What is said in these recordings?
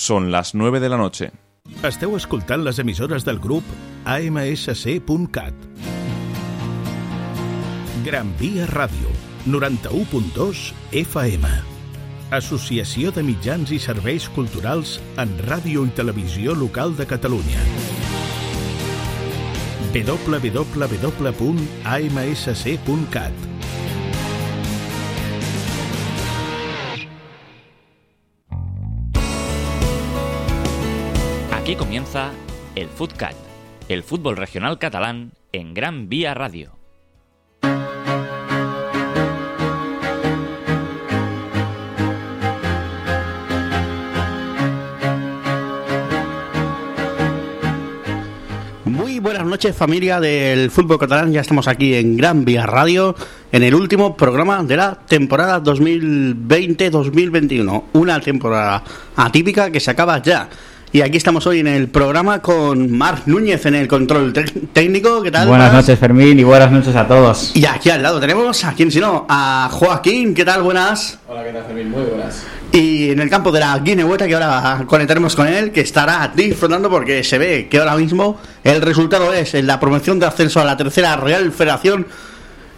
Son las 9 de la noche. Esteu escoltant les emissores del grup AMSC.cat. Gran Via Ràdio, 91.2 FM. Associació de Mitjans i Serveis Culturals en Ràdio i Televisió Local de Catalunya. www.amsc.cat Comienza el Footcat, el fútbol regional catalán en Gran Vía Radio. Muy buenas noches familia del fútbol catalán, ya estamos aquí en Gran Vía Radio en el último programa de la temporada 2020-2021, una temporada atípica que se acaba ya. Y aquí estamos hoy en el programa con Marc Núñez en el control técnico, ¿qué tal? Buenas Marc? noches Fermín y buenas noches a todos. Y aquí al lado tenemos a quién si no, a Joaquín, ¿qué tal? Buenas. Hola, ¿qué tal, Fermín? Muy buenas. Y en el campo de la Guinehueta, que ahora conectaremos con él, que estará disfrutando porque se ve que ahora mismo el resultado es en la promoción de ascenso a la tercera Real Federación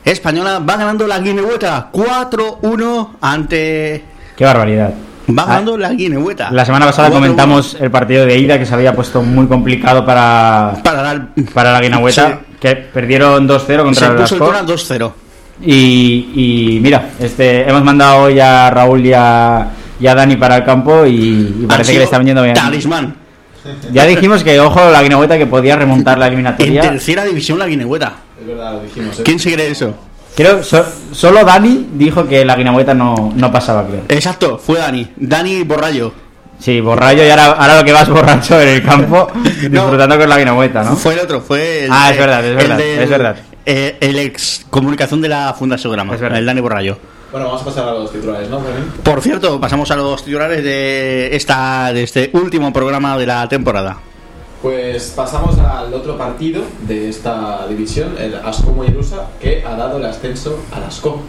Española. Va ganando la Guinehueta 4-1 ante. Qué barbaridad. Va ganando la Guinehueta. La semana pasada 4-1 comentamos el partido de ida que se había puesto muy complicado para, Para dar. para la Guinahueta, Sí. que perdieron 2-0 Se contra el puso el Ascó. Tona 2-0. Y, y mira, este, hemos mandado hoy a Raúl y a, y a Dani para el campo y, parece que le están yendo bien. Talismán. Ya dijimos que, ojo, la Guinahueta que podía remontar la En eliminatoria. tercera división la Guinehueta. Es verdad, lo dijimos. ¿eh? ¿Quién se cree eso? Creo so- solo Dani dijo que la Guinahueta no, no pasaba, creo. Exacto, fue Dani. Dani Borrallo. Sí, borracho y ahora, ahora lo que vas borracho en el campo disfrutando con la Guinahueta, ¿no? Fue el otro, fue el. Ah, es verdad, es el verdad, del- es verdad. eh, el ex comunicación de la Fundación Grama, Es verdad. el Dani Borrallo. Bueno, vamos a pasar a los titulares, ¿no? Por cierto, pasamos a los titulares de esta de este último programa de la temporada. Pues pasamos al otro partido de esta división, el Asco Mollerusa, que ha dado el ascenso al Asco.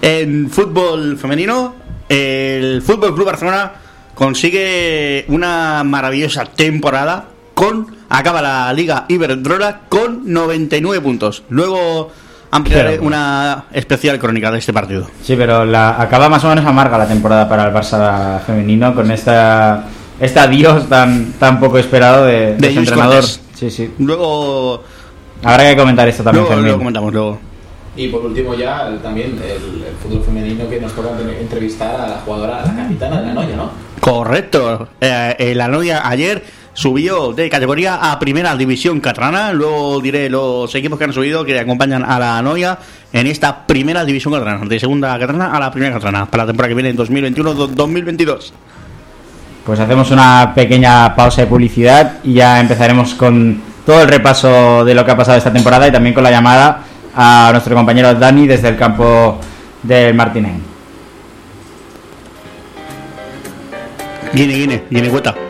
En fútbol femenino, el Fútbol Club Barcelona consigue una maravillosa temporada con acaba la Liga Iberdrola con 99 puntos. Luego ampliaré Pero- una especial crónica de este partido. Sí, pero la, acaba más o menos amarga la temporada para el Barça femenino con esta este adiós tan tan poco esperado de, entrenador. Cortés. Sí, sí. Luego Habrá que comentar esto también, luego, luego comentamos luego. Y por último ya el- también el, el fútbol femenino que nos toca entrevistar a la jugadora, a la capitana de la Noya, ¿no? Correcto. Eh, eh, la novia ayer subió de categoría a primera división catalana. Luego diré los equipos que han subido que acompañan a la novia en esta primera división catalana. De segunda catalana a la primera catalana. Para la temporada que viene en 2021-2022. Pues hacemos una pequeña pausa de publicidad y ya empezaremos con todo el repaso de lo que ha pasado esta temporada y también con la llamada a nuestro compañero Dani desde el campo del Martinén. Guine, Guine, Guine.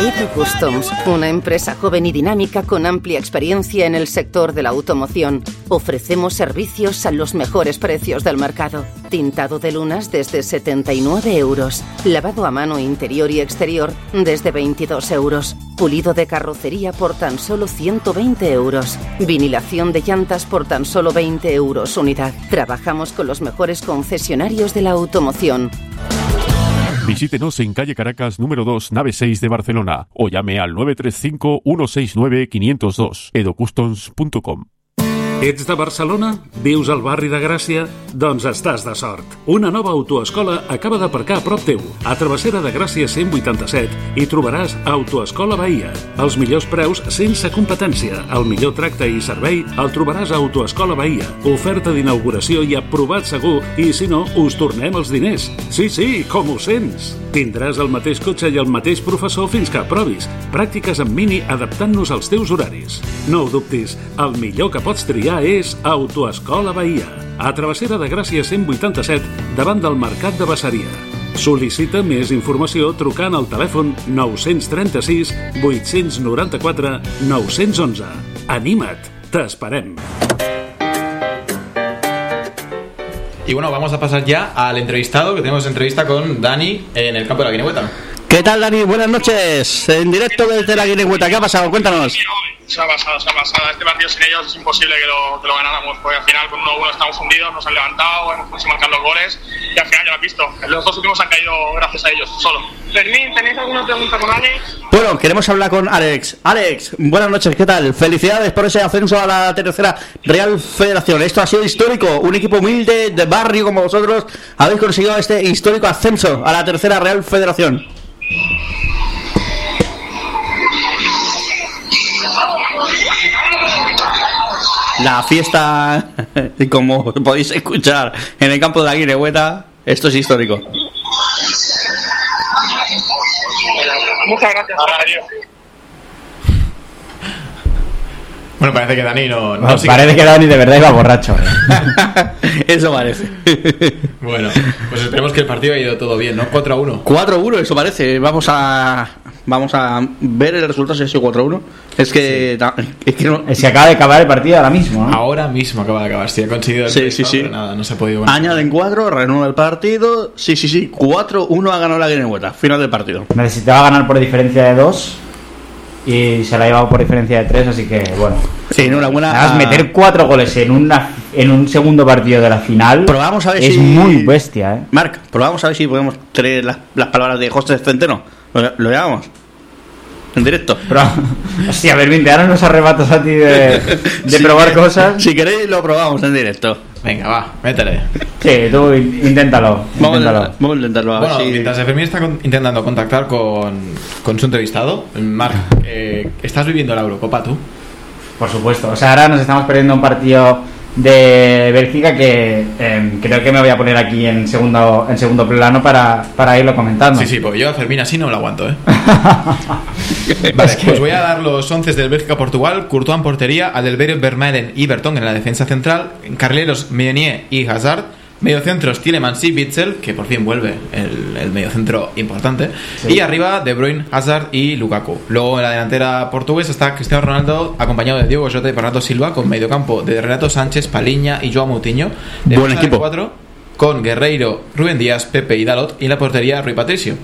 Edu Customs, una empresa joven y dinámica con amplia experiencia en el sector de la automoción. Ofrecemos servicios a los mejores precios del mercado. Tintado de lunas desde 79 euros. Lavado a mano interior y exterior desde 22 euros. Pulido de carrocería por tan solo 120 euros. Vinilación de llantas por tan solo 20 euros unidad. Trabajamos con los mejores concesionarios de la automoción. Visítenos en calle Caracas número 2, nave 6 de Barcelona o llame al 935-169-502 edocustoms.com. Ets de Barcelona? Vius al barri de Gràcia? Doncs estàs de sort. Una nova autoescola acaba d'aparcar a prop teu. A Travessera de Gràcia 187 hi trobaràs Autoescola Bahia. Els millors preus sense competència. El millor tracte i servei el trobaràs a Autoescola Bahia. Oferta d'inauguració i aprovat segur i si no, us tornem els diners. Sí, sí, com ho sents? Tindràs el mateix cotxe i el mateix professor fins que aprovis. Pràctiques en mini adaptant-nos als teus horaris. No ho dubtis, el millor que pots triar és Autoescola Bahia. A Travessera de Gràcia 187, davant del Mercat de Bassaria. Sol·licita més informació trucant al telèfon 936 894 911. Anima't, t'esperem. Y bueno, vamos a pasar ya al entrevistado, que tenemos entrevista con Dani en el campo de la Guinehueta. ¿Qué tal, Dani? Buenas noches. En directo desde la Guinehueta. ¿Qué ha pasado? Cuéntanos. Se ha pasado, se ha pasado. Este partido sin ellos es imposible que lo, que lo ganáramos, porque al final con 1-1 estamos hundidos, nos han levantado, hemos conseguido marcar los goles y al final ya lo has visto. Los dos últimos han caído gracias a ellos, solo. Fermín, ¿tenéis alguna pregunta con Alex? Bueno, queremos hablar con Alex. Alex, buenas noches, ¿qué tal? Felicidades por ese ascenso a la tercera Real Federación. Esto ha sido histórico. Un equipo humilde de barrio como vosotros habéis conseguido este histórico ascenso a la tercera Real Federación. La fiesta, como podéis escuchar en el campo de la Guinehueta, esto es histórico. Muchas gracias. Bueno, parece que Dani no... no Bueno, parece que Dani de verdad iba borracho. ¿eh? Eso parece. Bueno, pues esperemos que el partido haya ido todo bien, ¿no? 4 a 1. 4-1, eso parece. Vamos a vamos a ver el resultado si ha sido 4-1. Es que, es que no- Se acaba de acabar el partido ahora mismo, ¿no? Ahora mismo acaba de acabar. Sí, ha conseguido el Sí, resultado, sí, pero nada, no se ha podido ganar. añaden 4, reanuda el partido. Sí, sí, sí. 4-1 ha ganado la Guinehueta. Final del partido. Necesitaba ganar por diferencia de 2 y se la ha llevado por diferencia de 3, así que bueno. Sí, enhorabuena. Además, a- meter 4 goles en, una, en un segundo partido de la final Probamos a ver es si- muy bestia, ¿eh? Marc, probamos a ver si podemos traer las, las palabras de José Centeno. Lo, lo llamamos. En directo. Pero, hostia, Bermin, te dan unos arrebatos a ti de, de Si probar queréis- cosas. Si queréis, lo probamos en directo. Venga, va, métele. Sí, tú in- inténtalo. Vamos, a, inténtalo. vamos a intentarlo. A ver Bueno, mientras Fermín está con- intentando contactar con, con su entrevistado, Marc, eh, ¿estás viviendo la Eurocopa tú? Por supuesto. O sea, ahora nos estamos perdiendo un partido de Bélgica que eh, creo que me voy a poner aquí en segundo en segundo plano para, para irlo comentando. Sí, sí, porque yo a Fermín así no lo aguanto, ¿eh? Vale, pues voy a dar los 11 del Bélgica-Portugal. Courtois en portería, Adelbert, Vermaelen y Bertón en la defensa central. Carrileros, Meunier y Hazard. Mediocentros, Tielemans y Witzel, que por fin vuelve el, el mediocentro importante. Sí. Y arriba, De Bruyne, Hazard y Lukaku. Luego en la delantera portuguesa está Cristiano Ronaldo, acompañado de Diego Jota y Bernardo Silva, con mediocampo de Renato Sánchez, Paliña y Joao Moutinho. Buen de equipo. cuatro, con Guerreiro, Rubén Díaz, Pepe y Dalot. Y en la portería, Rui Patricio.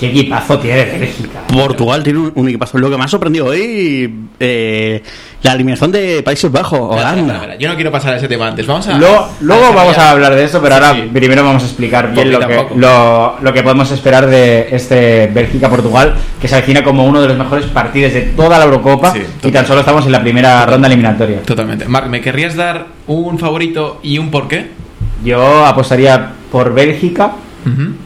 Qué equipazo tiene Bélgica. Portugal tiene un, un equipazo. Lo que me ha sorprendido hoy, eh, la eliminación de Países Bajos, Espera, espera, Holanda. espera, Yo no quiero pasar a ese tema antes. Vamos a. Luego, luego a vamos a hablar de eso, pero Sí, ahora sí. primero vamos a explicar bien lo que, lo, lo que podemos esperar de este Bélgica-Portugal, que se avecina como uno de los mejores partidos de toda la Eurocopa Sí, y tan solo estamos en la primera ronda eliminatoria. Totalmente. Marc, ¿me querrías dar un favorito y un porqué? Yo apostaría por Bélgica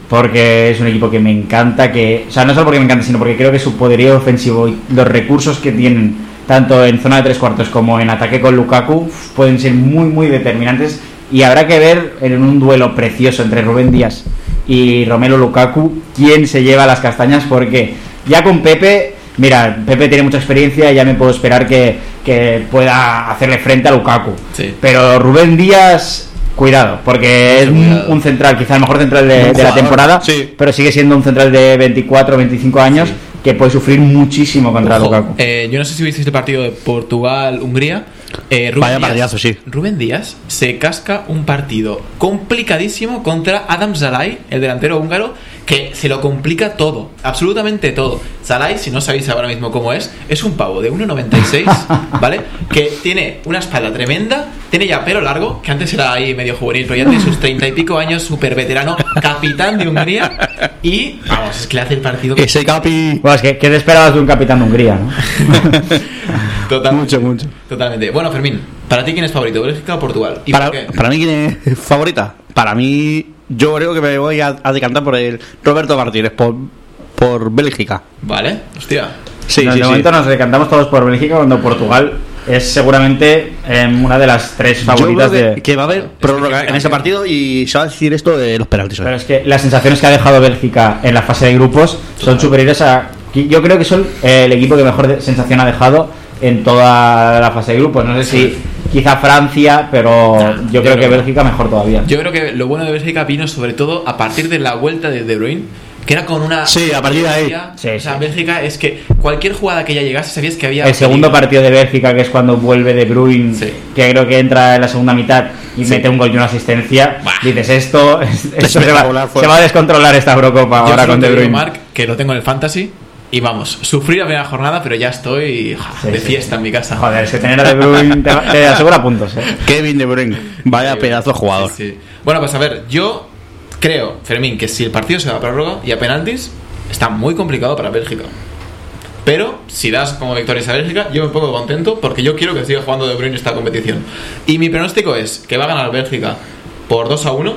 Porque es un equipo que me encanta, que, o sea, no solo porque me encanta, sino porque creo que su poderío ofensivo y los recursos que tienen, tanto en zona de tres cuartos como en ataque con Lukaku, pueden ser muy, muy determinantes. Y habrá que ver en un duelo precioso entre Rubén Díaz y Romelu Lukaku quién se lleva las castañas, porque ya con Pepe, mira, Pepe tiene mucha experiencia, ya me puedo esperar que, que pueda hacerle frente a Lukaku. Sí. Pero Rubén Díaz, cuidado, porque es un, cuidado. un central, quizá el mejor central de, la temporada, sí. pero sigue siendo un central de 24 25 años que puede sufrir muchísimo contra Ojo, Lukaku. eh, yo no sé si visteis el partido de Portugal-Hungría. Eh, Rubén Vaya Díaz- partidazo, sí. Rubén Díaz se casca un partido complicadísimo contra Adam Zalai, el delantero húngaro, que se lo complica todo, absolutamente todo. Zalai, si no sabéis ahora mismo cómo es, es un pavo de 1,96, ¿vale? Que tiene una espalda tremenda, tiene ya pelo largo, que antes era ahí medio juvenil, pero ya tiene sus treinta y pico años, súper veterano, capitán de Hungría, y vamos, es que le hace el partido. Ese capi. Bueno, es que, ¿qué te esperabas de un capitán de Hungría? ¿no? Totalmente. Mucho, mucho. Totalmente. Bueno, Fermín, ¿para ti quién es favorito? ¿Bélgica o Portugal? ¿Y Para, por qué? para mí, ¿quién es favorita? Para mí, yo creo que me voy a, a decantar por el Roberto Martínez, por, por Bélgica. Vale, hostia. Sí, Nos- sí, de sí. momento nos decantamos todos por Bélgica cuando Portugal es seguramente em, una de las tres Yo favoritas creo que, de... que va a haber prórroga en ese partido y se va a decir esto de los penaltis. Pero es que las sensaciones que ha dejado Bélgica en la fase de grupos son superiores a... Yo creo que son eh, el equipo que mejor de- sensación ha dejado en toda la fase de grupos. No sé si quizá Francia, pero yo creo creo que no. Bélgica mejor todavía. Yo creo que lo bueno de Bélgica vino sobre todo a partir de la vuelta de De Bruyne, que era con una. Sí, a partir de ahí. Sí, o sea, sí. Bélgica es que cualquier jugada que ya llegase sabías que había. El segundo peligro. partido de Bélgica, que es cuando vuelve de Bruin, Sí. que creo que entra en la segunda mitad y Sí. mete un gol y una asistencia, Bah. dices esto, esto se, va, se a descontrolar esta Eurocopa Yo ahora con De Bruyne. Marc, que lo tengo en el fantasy. Y vamos, sufrí la primera jornada, pero ya estoy ja, Sí, de sí. fiesta en mi casa. Joder, es que tener a De Bruyne te, te asegura puntos. ¿eh? Kevin De Bruyne, vaya pedazo de jugador. Sí, sí. Bueno, pues a ver, yo creo, Fermín, que si el partido se va a prórroga y a penaltis, está muy complicado para Bélgica. Pero si das como victorias a Bélgica, yo me pongo contento porque yo quiero que siga jugando De Bruyne esta competición. Y mi pronóstico es que va a ganar Bélgica por 2 a 1.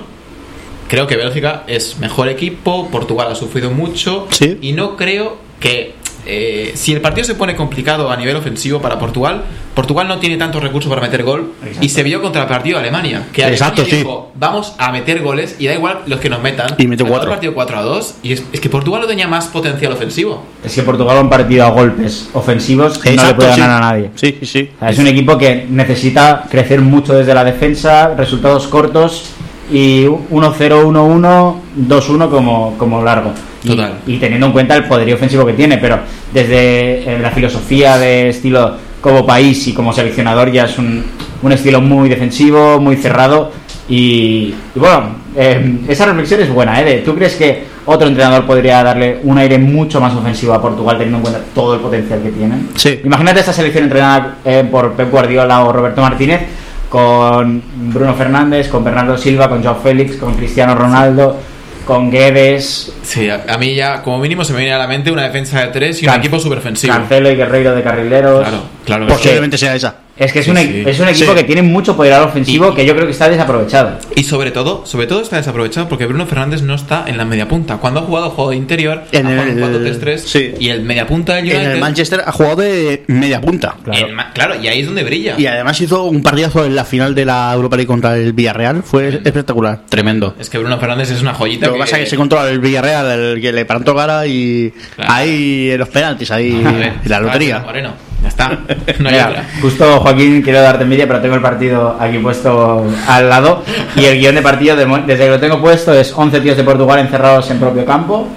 Creo que Bélgica es mejor equipo, Portugal ha sufrido mucho Sí. y no creo que eh, si el partido se pone complicado a nivel ofensivo para Portugal, Portugal no tiene tantos recursos para meter gol Exacto. y se vio contra el partido de Alemania, que Exacto, Alemania sí. dijo, vamos a meter goles y da igual los que nos metan. Y mete Acabó cuatro. el partido 4 a 2 y es, es que Portugal no tenía más potencial ofensivo. Es que Portugal un partido a golpes ofensivos que no le Exacto, puede sí. ganar a nadie. Sí, sí, sí. O sea, es un equipo que necesita crecer mucho desde la defensa, resultados cortos y 1-0, 1-1, 2-1 como, como largo. Y- Total. Y, teniendo en cuenta el poderío ofensivo que tiene, pero desde eh, la filosofía de estilo como país y como seleccionador ya es un, un estilo muy defensivo, muy cerrado. Y, y bueno, eh, esa reflexión es buena, ¿eh? De, ¿Tú crees que otro entrenador podría darle un aire mucho más ofensivo a Portugal teniendo en cuenta todo el potencial que tienen? Sí. Imagínate esta selección entrenada eh, por Pep Guardiola o Roberto Martínez con Bruno Fernández, con Bernardo Silva, con Joao Félix, con Cristiano Ronaldo, con Guedes, Sí, a, a mí ya como mínimo se me viene a la mente una defensa de 3 y un equipo súper ofensivo. Cancelo y Guerreiro de carrileros. Claro, claro. Posiblemente sea esa. Es que es, Sí, un, e- sí. es un equipo Sí. que tiene mucho poder ofensivo Y- que yo creo que está desaprovechado. Y sobre todo, sobre todo está desaprovechado porque Bruno Fernández no está en la media punta. Cuando ha jugado juego de interior, En ha jugado el- un 4-3-3 sí. y el media punta del En el Manchester ha jugado de media punta. Claro. el ma- claro, y ahí es donde brilla. Y además hizo un partidazo en la final de la Europa League contra el Villarreal. Fue espectacular, tremendo. Es que Bruno Fernández es una joyita. Lo que pasa es que se controla el Villarreal, el que le plantó cara y Claro. ahí en los penaltis, ahí ver, en la lotería. Moreno, ya está. No hay Mira, otra. justo Joaquín, quiero darte envidia, pero tengo el partido aquí puesto al lado. Y el guion de partido, de mo- desde que lo tengo puesto, es 11 tíos de Portugal encerrados en propio campo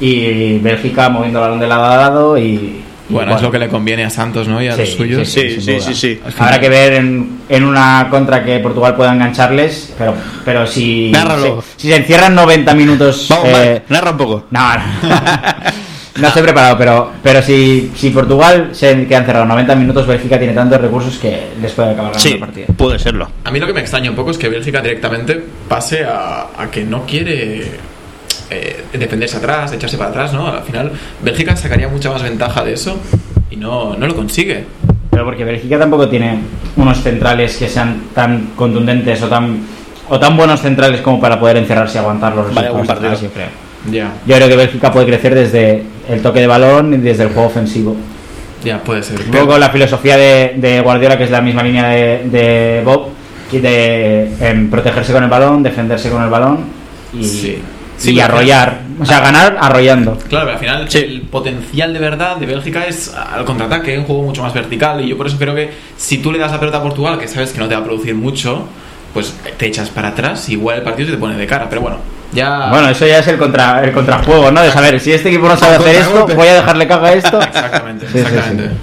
y Bélgica moviendo el balón de lado a lado. Y, y Bueno, es lo que le conviene a Santos, ¿no? Y a Sí, los suyos. Sí, sí, sí, sí. Habrá que ver en, en una contra que Portugal pueda engancharles, pero, pero si, Nárralo. si, si se encierran 90 minutos... Vamos, eh, narra un poco. no, no. No estoy preparado, pero, pero si, si Portugal se queda encerrado 90 minutos, Bélgica tiene tantos recursos que les puede acabar ganando Sí, el partido. puede serlo. A mí lo que me extraña un poco es que Bélgica directamente pase a, a que no quiere eh, defenderse atrás, echarse para atrás, ¿no? Al final, Bélgica sacaría mucha más ventaja de eso y no, no lo consigue. Pero porque Bélgica tampoco tiene unos centrales que sean tan contundentes o tan o tan buenos centrales como para poder encerrarse y aguantar los buen resultados partido. atrás, yo creo. Ya, Yo creo que Bélgica puede crecer desde el toque de balón y desde el juego ofensivo. ya puede ser. Luego la filosofía de, de Guardiola, que es la misma línea de, de Bob, de protegerse con el balón, defenderse con el balón y, Sí. y Sí, arrollar. O sea, ganar arrollando. Claro, pero al final el potencial de verdad de Bélgica es al contraataque, un juego mucho más vertical y yo por eso creo que si tú le das la pelota a Portugal, que sabes que no te va a producir mucho, pues te echas para atrás y igual el partido se te pone de cara. Pero bueno, ya... Bueno, eso ya es el, contra, el contrajuego, ¿no? De saber, si este equipo no sabe hacer esto, voy a dejarle caga esto. Exactamente, Sí, sí, exactamente. sí.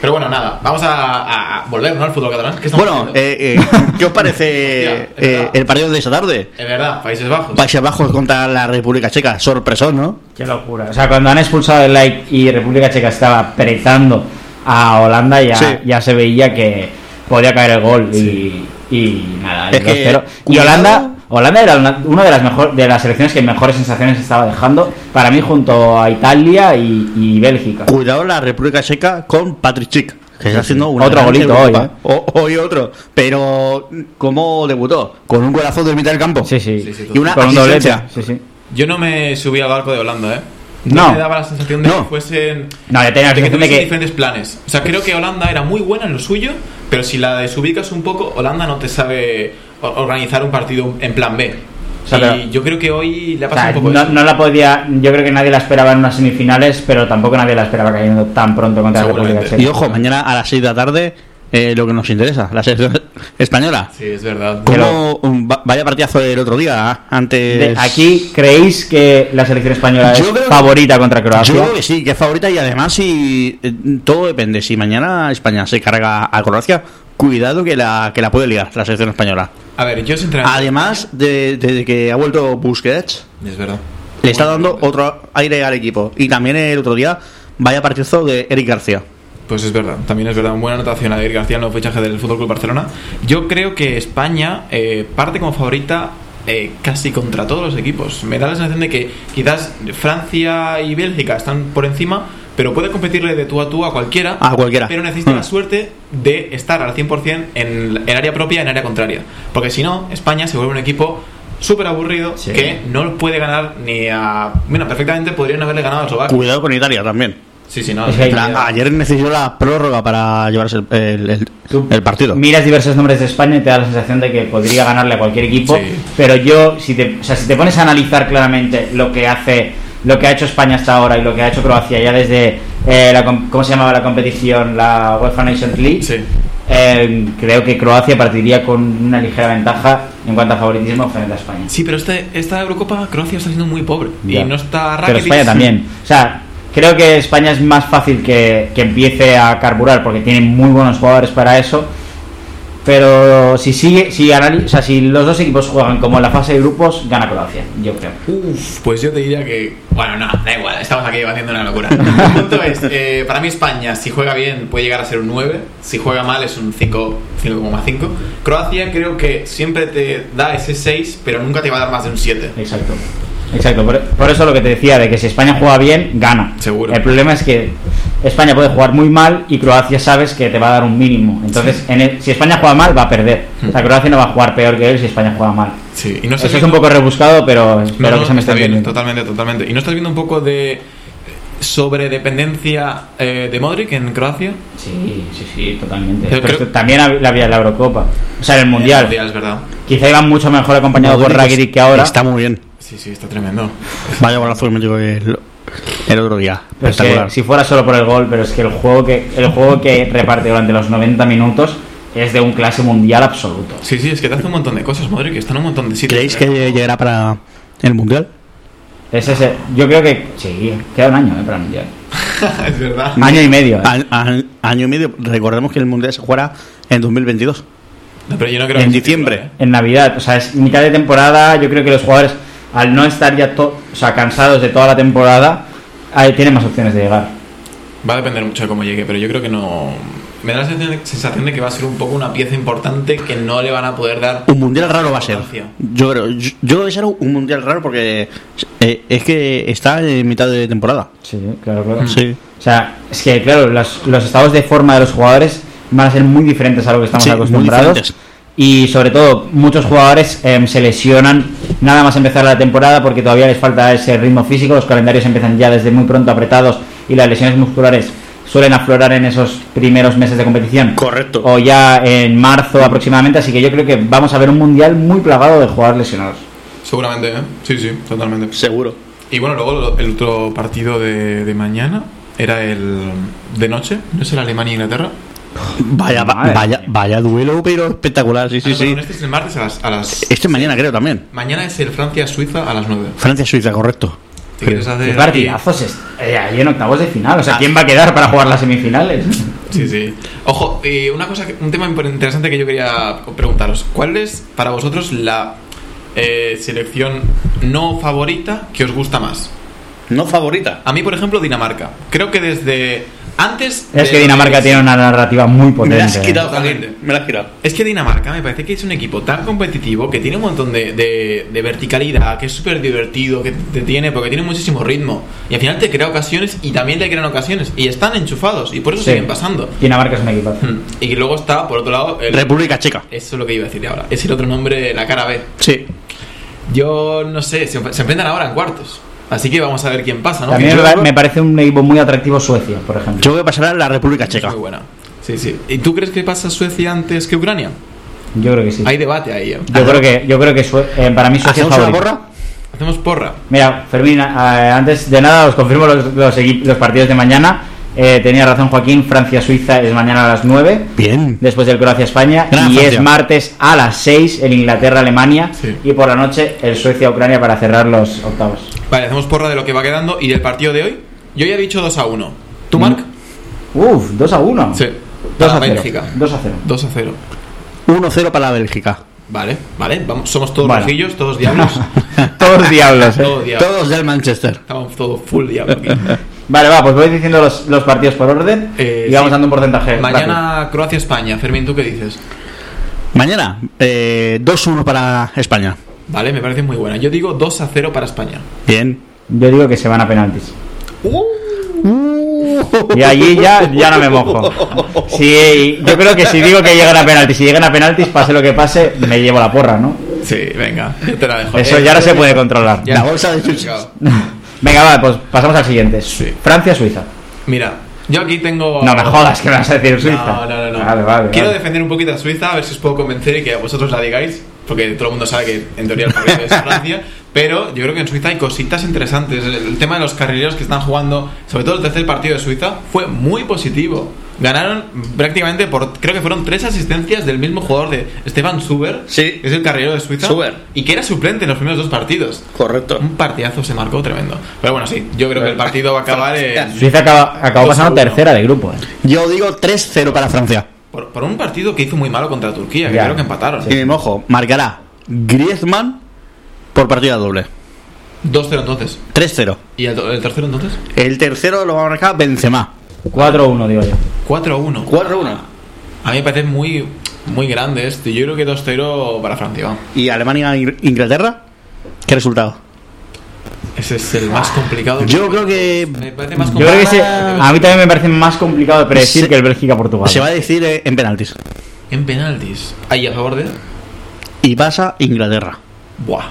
Pero bueno, nada, vamos a, a volver ¿no? al fútbol catalán. ¿Qué Bueno, eh, eh, ¿qué os parece Hostia, eh, el partido de esta tarde? Es verdad, Países Bajos. Países Bajos contra la República Checa. Sorpresón, ¿no? Qué locura. O sea, cuando han expulsado el like y República Checa estaba apretando a Holanda, ya, Sí. ya se veía que podía caer el gol. Y, y nada, el Es que, 2-0. Y cuidado. Holanda, Holanda era una, una de las mejor, de las selecciones que mejores sensaciones estaba dejando. Para mí, junto a Italia y, y Bélgica. Cuidado la República Checa con Patrick que está haciendo un Otro golito hoy, ¿eh? O- hoy otro. Pero, ¿cómo debutó? Con un golazo de mitad del campo. Sí, sí. Sí, sí, Y una Con un doblete. asistencia. Sí, sí. Yo no me subí al barco de Holanda, ¿eh? No. me daba la sensación de No. que fuesen. No, yo tenía la de que sensación de tuviesen que. diferentes planes. O sea, creo que Holanda era muy buena en lo suyo, pero si la desubicas un poco, Holanda no te sabe organizar un partido en plan B. O sea, y pero- yo creo que hoy le ha o pasado sea, un poco no, eso. no la podía. Yo creo que nadie la esperaba en unas semifinales, pero tampoco nadie la esperaba cayendo tan pronto contra la República. Checa. Y ojo, mañana a las 6 de la tarde, eh, lo que nos interesa, la selección española. Sí, es verdad. ¿Cómo, un- va- vaya partidazo del otro día, antes... De- aquí, ¿creéis que la selección española Yo es creo favorita contra Croacia? Yo creo que sí, que es favorita y además si eh, todo depende. Si mañana España se carga a Croacia, cuidado que la que la puede liar la selección española. A ver, yo sinceramente. Además de, de que ha vuelto Busquets, Es verdad. le está dando otro aire al equipo. Y también el otro día, vaya partidazo de Eric García. Pues es verdad, también es verdad. Buena anotación a Eric García, el nuevo fichaje del Fútbol Club Barcelona. Yo creo que España eh, parte como favorita eh, casi contra todos los equipos. Me da la sensación de que quizás Francia y Bélgica están por encima, pero puede competirle de tú a tú a cualquiera. A cualquiera. Pero necesita Mm. la suerte de estar al 100% en el área propia y en área contraria. Porque si no, España se vuelve un equipo súper aburrido Sí. que no puede ganar ni a. Bueno, perfectamente podrían haberle ganado a Eslovaquia. Cuidado con Italia también. Sí, sí, no. Es que hay- La- ayer necesitó la prórroga para llevarse el, el- el- Tú el partido. Miras diversos nombres de España y te da la sensación de que podría ganarle a cualquier equipo. Sí. Pero yo, si te, o sea, si te pones a analizar claramente lo que hace, lo que ha hecho España hasta ahora y lo que ha hecho Croacia ya desde eh, la, ¿cómo se llamaba la competición? La UEFA Nations League. Sí. Eh, creo que Croacia partiría con una ligera ventaja en cuanto a favoritismo frente a España. Sí, pero este, esta Eurocopa Croacia está siendo muy pobre. Ya. Y no está Pero Rakitic. España también. O sea, creo que España es más fácil que, que empiece a carburar porque tiene muy buenos jugadores para eso. Pero si sigue, si, o sea, si los dos equipos juegan como en la fase de grupos, gana Croacia, yo creo. Uf, pues yo te diría que. Bueno, no, da igual, estamos aquí haciendo una locura. El punto es: eh, para mí, España, si juega bien, puede llegar a ser un 9. Si juega mal, es un 5, 5,5. Croacia, creo que siempre te da ese 6, pero nunca te va a dar más de un 7. Exacto. Exacto, por, por eso lo que te decía, de que si España juega bien, gana. Seguro. El problema es que España puede jugar muy mal y Croacia sabes que te va a dar un mínimo. Entonces, en el- si España juega mal, va a perder. O sea, Croacia no va a jugar peor que él si España juega mal. Sí, y no Eso estás es un viendo- poco rebuscado, pero espero No, no, que se me está esté bien, entendiendo. totalmente, totalmente. ¿Y no estás viendo un poco de sobredependencia eh, de Modric en Croacia? Sí, sí, sí, totalmente. Pero Pero creo- esto también la había en la Eurocopa. O sea, en el Mundial. Mundial, es verdad. Quizá iban mucho mejor acompañado por Modric Rakitic que ahora. Está muy bien. Sí, sí, está tremendo. Vaya golazo que metió el, el otro día. Pero es que si fuera solo por el gol, pero es que el juego que el juego que reparte durante los 90 minutos es de un clase mundial absoluto. Sí, sí, es que te hace un montón de cosas, Modric, está en un montón de sitios. ¿Creéis que llegará para el Mundial? Es ese, yo creo que sí, queda un año eh, para el mundial. es verdad. Año y medio. eh. Al- al- año y medio. Recordemos que el Mundial se jugará en 2022. No, pero yo no creo En que diciembre. titular, En Navidad, o sea, es mitad de temporada. Yo creo que los jugadores, al no estar ya to- o sea, cansados de toda la temporada, ahí tienen más opciones de llegar. Va a depender mucho de cómo llegue, pero yo creo que no. Me da la sensación de- que va a ser un poco una pieza importante que no le van a poder dar. Un Mundial raro va a ser. Yo creo, yo, yo creo que será un Mundial raro porque eh, es que está en mitad de temporada. Sí, claro, claro. Sí. O sea, es que, claro, los, los estados de forma de los jugadores van a ser muy diferentes a lo que estamos Sí, muy acostumbrados. diferentes. Y sobre todo, muchos jugadores em, se lesionan nada más empezar la temporada porque todavía les falta ese ritmo físico. Los calendarios empiezan ya desde muy pronto apretados y las lesiones musculares suelen aflorar en esos primeros meses de competición. Correcto. O ya en marzo aproximadamente. Así que yo creo que vamos a ver un mundial muy plagado de jugadores lesionados. Seguramente, ¿eh? Sí, sí, totalmente. Seguro. Y bueno, luego el otro partido de, de mañana era el de noche, ¿no es el Alemania-Inglaterra? Vaya, Madre vaya, vaya duelo, pero espectacular. Sí, sí, Ah, sí. este es el martes a las, a las- Este mañana creo también. Mañana es el Francia-Suiza a las 9. Francia-Suiza, correcto. ¿Te quieres hacer ¿Qué partidazos es- eh, ahí en octavos de final? Ah. O sea, ¿quién va a quedar para jugar las semifinales? Sí, sí. Ojo, eh, una cosa, un tema interesante que yo quería preguntaros. ¿Cuál es para vosotros la eh, selección no favorita que os gusta más? No favorita. A mí, por ejemplo, Dinamarca. Creo que desde antes... Es que Dinamarca tiene una narrativa muy Me potente. la has quitado, eh. Javier. Me la has quitado. Es que Dinamarca me parece que es un equipo tan competitivo que tiene un montón de, de- de verticalidad, que es súper divertido, que te tiene, porque tiene muchísimo ritmo. Y al final te crea ocasiones y también le crean ocasiones. Y están enchufados y por eso Sí. siguen pasando. Dinamarca es un equipo. Hmm. Y luego está, por otro lado, el- República Checa. eso es lo que iba a decir ahora. Es el otro nombre, la cara B. Sí. Yo no sé, se, se enfrentan ahora en cuartos. Así que vamos a ver quién pasa, ¿no? También Que me, yo- me parece un equipo muy atractivo Suecia, por ejemplo. Yo voy a pasar a la República Checa. muy buena. Sí, sí. ¿Y tú crees que pasa Suecia antes que Ucrania? Yo creo que sí. Hay debate ahí. ¿eh? Yo creo que, yo creo que Sue- eh, para mí Suecia es ¿Hacemos una favorito. porra? Hacemos porra. Mira, Fermín, eh, antes de nada os confirmo los, los, los partidos de mañana. Eh, tenía razón Joaquín, Francia-Suiza es mañana a las 9. Bien. Después del Croacia-España. Y Francia. es martes a las 6 el Inglaterra-Alemania. Sí. Y por la noche el Suecia-Ucrania para cerrar los octavos. Vale, hacemos porra de lo que va quedando y del partido de hoy. Yo ya he dicho 2 a 1. ¿Tú, Marc? Uf, 2 a 1. Sí. 2 Para a 0. Bélgica. 2 a 0. 2 a 0. 1-0 para Bélgica. Vale, vale. Vamos, somos todos Bueno. rojillos, todos diablos. Todos diablos, eh. todos diablos. Todos del Manchester. Estamos todos full diablo aquí. Vale, va, pues voy diciendo los, los partidos por orden Eh, y vamos sí. dando un porcentaje. Mañana Croacia-España. Fermín, ¿tú qué dices? Mañana, eh, 2-1 para España. Vale, me parece muy buena. Yo digo 2 a 0 para España. Bien. Yo digo que se van a penaltis. Uh. Y allí ya, ya no me mojo. Sí, yo creo que si digo que llegan a penaltis, si llegan a penaltis, pase lo que pase, me llevo la porra, ¿no? Sí, venga, yo te la dejo. Eso Eh, ya no se puede controlar. ya- La bolsa de. Venga, va, pues pasamos al siguiente. Sí. Francia-Suiza. Mira, yo aquí tengo. No me jodas que me vas a decir Suiza. No, no, no. no. Vale, vale. Quiero vale. defender un poquito a Suiza, a ver si os puedo convencer y que vosotros la digáis, porque todo el mundo sabe que en teoría el favorito es Francia, pero yo creo que en Suiza hay cositas interesantes. El, el tema de los carrileros que están jugando, sobre todo el tercer partido de Suiza, fue muy positivo. Ganaron prácticamente por, creo que fueron tres asistencias del mismo jugador de Esteban Suber, Sí. que es el carrilero de Suiza, Suber. y que era suplente en los primeros dos partidos. Correcto. Un partidazo se marcó tremendo. Pero bueno, sí, yo creo que el partido va a acabar en- Suiza acaba- acabó pasando tercera de grupo. eh. Yo digo 3-0 para Francia. por, por un partido que hizo muy malo contra Turquía, que Ya. creo que empataron. Y me mojo, marcará Griezmann por partida doble. 2-0 entonces. 3-0. ¿Y el, el tercero entonces? El tercero lo va a marcar Benzema. 4-1, digo yo. 4-1. 4-1. A mí me parece muy, muy grande esto. Yo creo que 2-0 para Francia. ¿Y Alemania-Inglaterra? ¿Qué resultado? Ese es el más complicado. Yo creo que Me parece más Yo creo que se- a mí también me parece más complicado de predecir Se- que el Bélgica-Portugal. se va a decir eh, en penaltis. En penaltis. Ahí a favor de. Y pasa Inglaterra. Buah.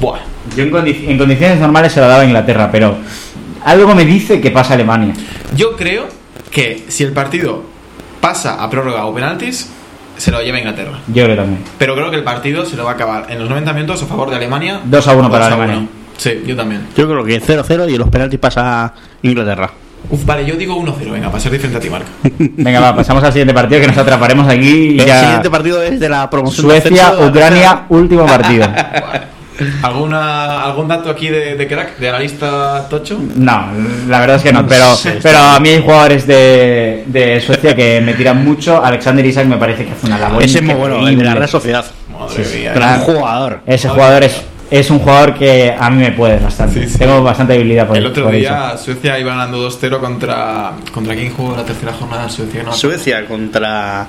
Buah. Yo en, condi- en condiciones normales se lo daba a Inglaterra, pero algo me dice que pasa Alemania. Yo creo que si el partido pasa a prórroga o penaltis, se lo lleva Inglaterra. Yo creo también. Pero creo que el partido se lo va a acabar en los 90 minutos a favor de Alemania. 2 a 1 para 2 a Alemania. 1. Sí, yo también. Yo creo que 0-0 y en los penaltis pasa Inglaterra. Uf, vale, yo digo 1-0, venga, para ser diferente a ti, Marc. Venga, va, pasamos al siguiente partido que nos atraparemos aquí y El ya. siguiente partido es de la promoción. Suecia. Ucrania, último partido. ¿Alguna, ¿Algún dato aquí de, de crack, de analista tocho? No, la verdad es que no, pero, pero a mí hay jugadores de, de Suecia que me tiran mucho. Alexander Isaac me parece que hace una labor. Ese es muy bueno, el de la. Real Sociedad. Madre mía. Gran jugador. Ese jugador es, es un jugador que a mí me puede bastante. Sí, sí. Tengo bastante habilidad por El otro por día Suecia iba ganando 2-0 contra. ¿Contra quién jugó la tercera jornada de Suecia? No, Suecia contra.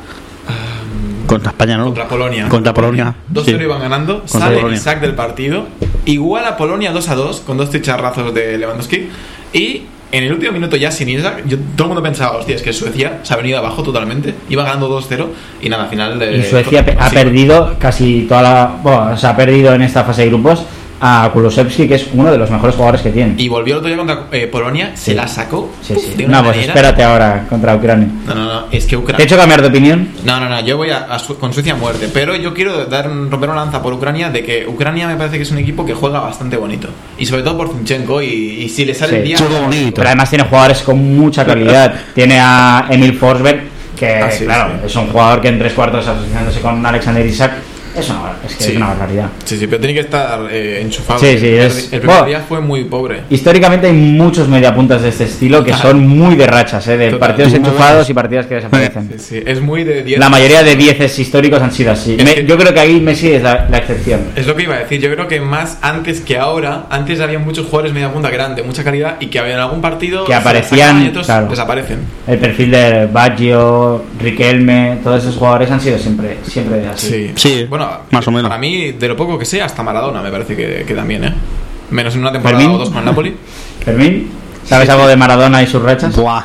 Contra España, ¿no? Contra Polonia. Contra Polonia. 2-0 Sí. iban ganando, Contra sale Polonia. Isaac del partido, igual a Polonia 2-2 con dos ticharrazos de Lewandowski y en el último minuto ya sin Isaac, yo, todo el mundo pensaba, hostia, es que Suecia se ha venido abajo totalmente, iba ganando 2-0 y nada, al final... eh, Y Suecia ha sí. perdido casi toda la. Bueno, se ha perdido en esta fase de grupos a Kulusevski, que es uno de los mejores jugadores que tiene. Y volvió el otro día contra eh, Polonia, se la sacó Sí, sí. de una No, pues manera- espérate ahora contra Ucrania. No, no, no, es que ¿Te he Ucrania... hecho cambiar de opinión? No, no, no, yo voy a, a Su- con Suecia a muerte, pero yo quiero dar un- romper una lanza por Ucrania de que Ucrania me parece que es un equipo que juega bastante bonito. Y sobre todo por Zinchenko y, y si le sale Sí. el día... Juega bonito. Pero además tiene jugadores con mucha calidad. tiene a Emil Forsberg, que Ah, sí, claro, sí. es un jugador que en tres cuartos asociándose con Alexander Isaac es una, es que Sí. es una barbaridad. Sí, sí, pero tiene que estar eh, enchufado. Sí, sí, el, es- el primer Bueno. día fue muy pobre. Históricamente hay muchos mediapuntas de este estilo que son muy de rachas, ¿eh? de Total. partidos enchufados y partidas que desaparecen. Sí, sí, es muy de 10. La mayoría de dieces históricos han sido así. Es Me- que- yo creo que ahí Messi es la, la excepción. Es lo que iba a decir. Yo creo que más antes que ahora, antes había muchos jugadores media punta grande, mucha calidad, y que había en algún partido Que aparecían, sacaban y otros claro. desaparecen. El perfil de Baggio, Riquelme, todos esos jugadores han sido siempre, siempre así. Sí, Bueno, más o menos. Para mí, de lo poco que sé, hasta Maradona me parece que, que también, ¿eh? Menos en una temporada Fermín. o dos con el Napoli. Fermín, ¿sabes algo de Maradona y sus rachas? Buah.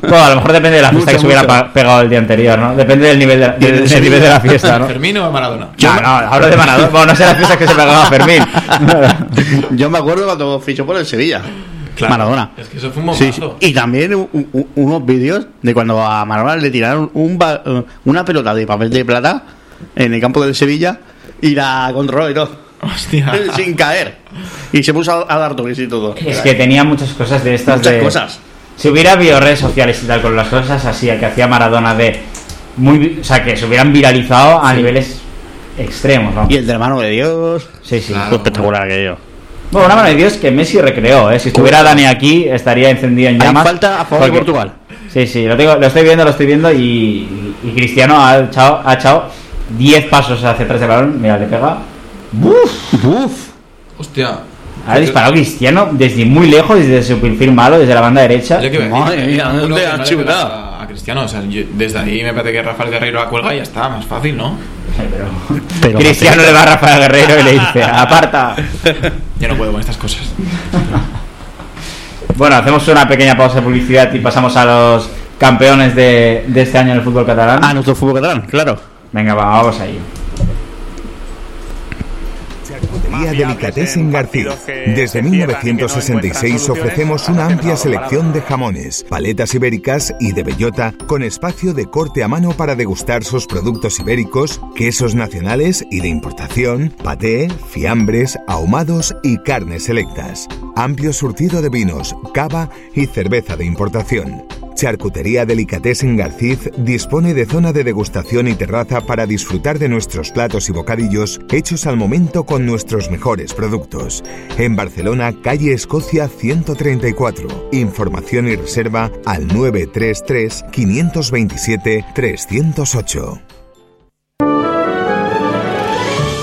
Bueno, a lo mejor depende de la fiesta Mucho, que se hubiera pegado el día anterior, ¿no? Depende del nivel de, la- del- nivel de la fiesta, ¿no? ¿Fermín o Maradona? No, no, hablo de Maradona. Bueno, no sé las fiestas que se pegaba Fermín. Yo me acuerdo cuando fichó por el Sevilla. Claro. Maradona. Es que eso fue un Sí. Y también u- u- unos vídeos de cuando a Maradona le tiraron un ba- una pelota de papel de plata en el campo del Sevilla y la controló y todo. Hostia. Sin caer. Y se puso a, a dar toques y todo. Es que tenía muchas cosas de estas Muchas de... cosas. Si hubiera habido redes sociales y tal con las cosas así que hacía Maradona de muy, o sea, que se hubieran viralizado a niveles extremos, ¿no? Y el de la mano de Dios. Sí, sí. Espectacular aquello. Bueno, una mano de Dios que Messi recreó, ¿eh? Si estuviera Dani aquí, estaría encendido en Hay llamas. falta a favor de Portugal. Sí, sí, lo, tengo, lo estoy viendo, lo estoy viendo y, y Cristiano ha echado, ha echado 10 pasos hacia atrás del balón. Mira, le pega. ¡Buf! Uf. Hostia. Ha disparado Cristiano desde muy lejos, desde su perfil malo, desde la banda derecha. Yo que a Madre mía, ¿dónde ha pega A, a Cristiano, o sea, yo- desde ahí me parece que Rafael Guerreiro la cuelga y ya está, más fácil, ¿no? Sí, pero- Pero- Cristiano le va a Rafael Guerrero y le dice, aparta. Yo no puedo con estas cosas. Bueno, hacemos una pequeña pausa de publicidad y pasamos a los campeones de, de este año en el fútbol catalán. Ah, nuestro fútbol catalán, claro. Venga, va, vamos ahí. Día Delicatessen García. Desde 1966 ofrecemos una amplia selección de jamones, paletas ibéricas y de bellota con espacio de corte a mano para degustar sus productos ibéricos, quesos nacionales y de importación, paté, fiambres, ahumados y carnes selectas. Amplio surtido de vinos, cava y cerveza de importación. Charcutería Delicatessen Garciz dispone de zona de degustación y terraza para disfrutar de nuestros platos y bocadillos hechos al momento con nuestros mejores productos. En Barcelona, calle Escocia 134. Información y reserva al 933 527 308.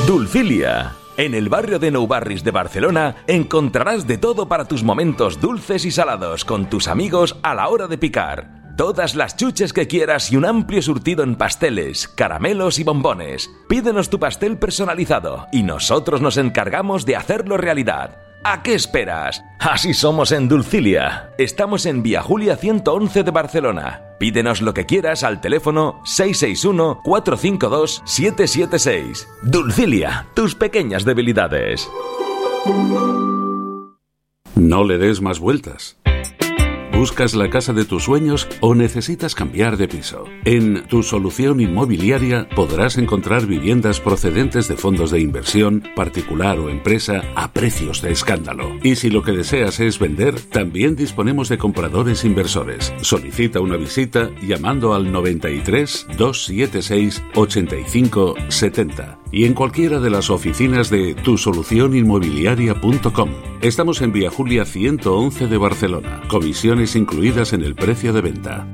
Dulcilia. En el barrio de Nou Barris de Barcelona encontrarás de todo para tus momentos dulces y salados con tus amigos a la hora de picar. Todas las chuches que quieras y un amplio surtido en pasteles, caramelos y bombones. Pídenos tu pastel personalizado y nosotros nos encargamos de hacerlo realidad. ¿A qué esperas? Así somos en Dulcilia. Estamos en Vía Julia 111 de Barcelona. Pídenos lo que quieras al teléfono 661-452-776. Dulcilia, tus pequeñas debilidades. No le des más vueltas. ¿Buscas la casa de tus sueños o necesitas cambiar de piso? En Tu Solución Inmobiliaria podrás encontrar viviendas procedentes de fondos de inversión, particular o empresa, a precios de escándalo. Y si lo que deseas es vender, también disponemos de compradores inversores. Solicita una visita llamando al 93 276 85 70 y en cualquiera de las oficinas de tusolucioninmobiliaria.com. Estamos en Vía Julia 111 de Barcelona. Comisiones incluidas en el precio de venta.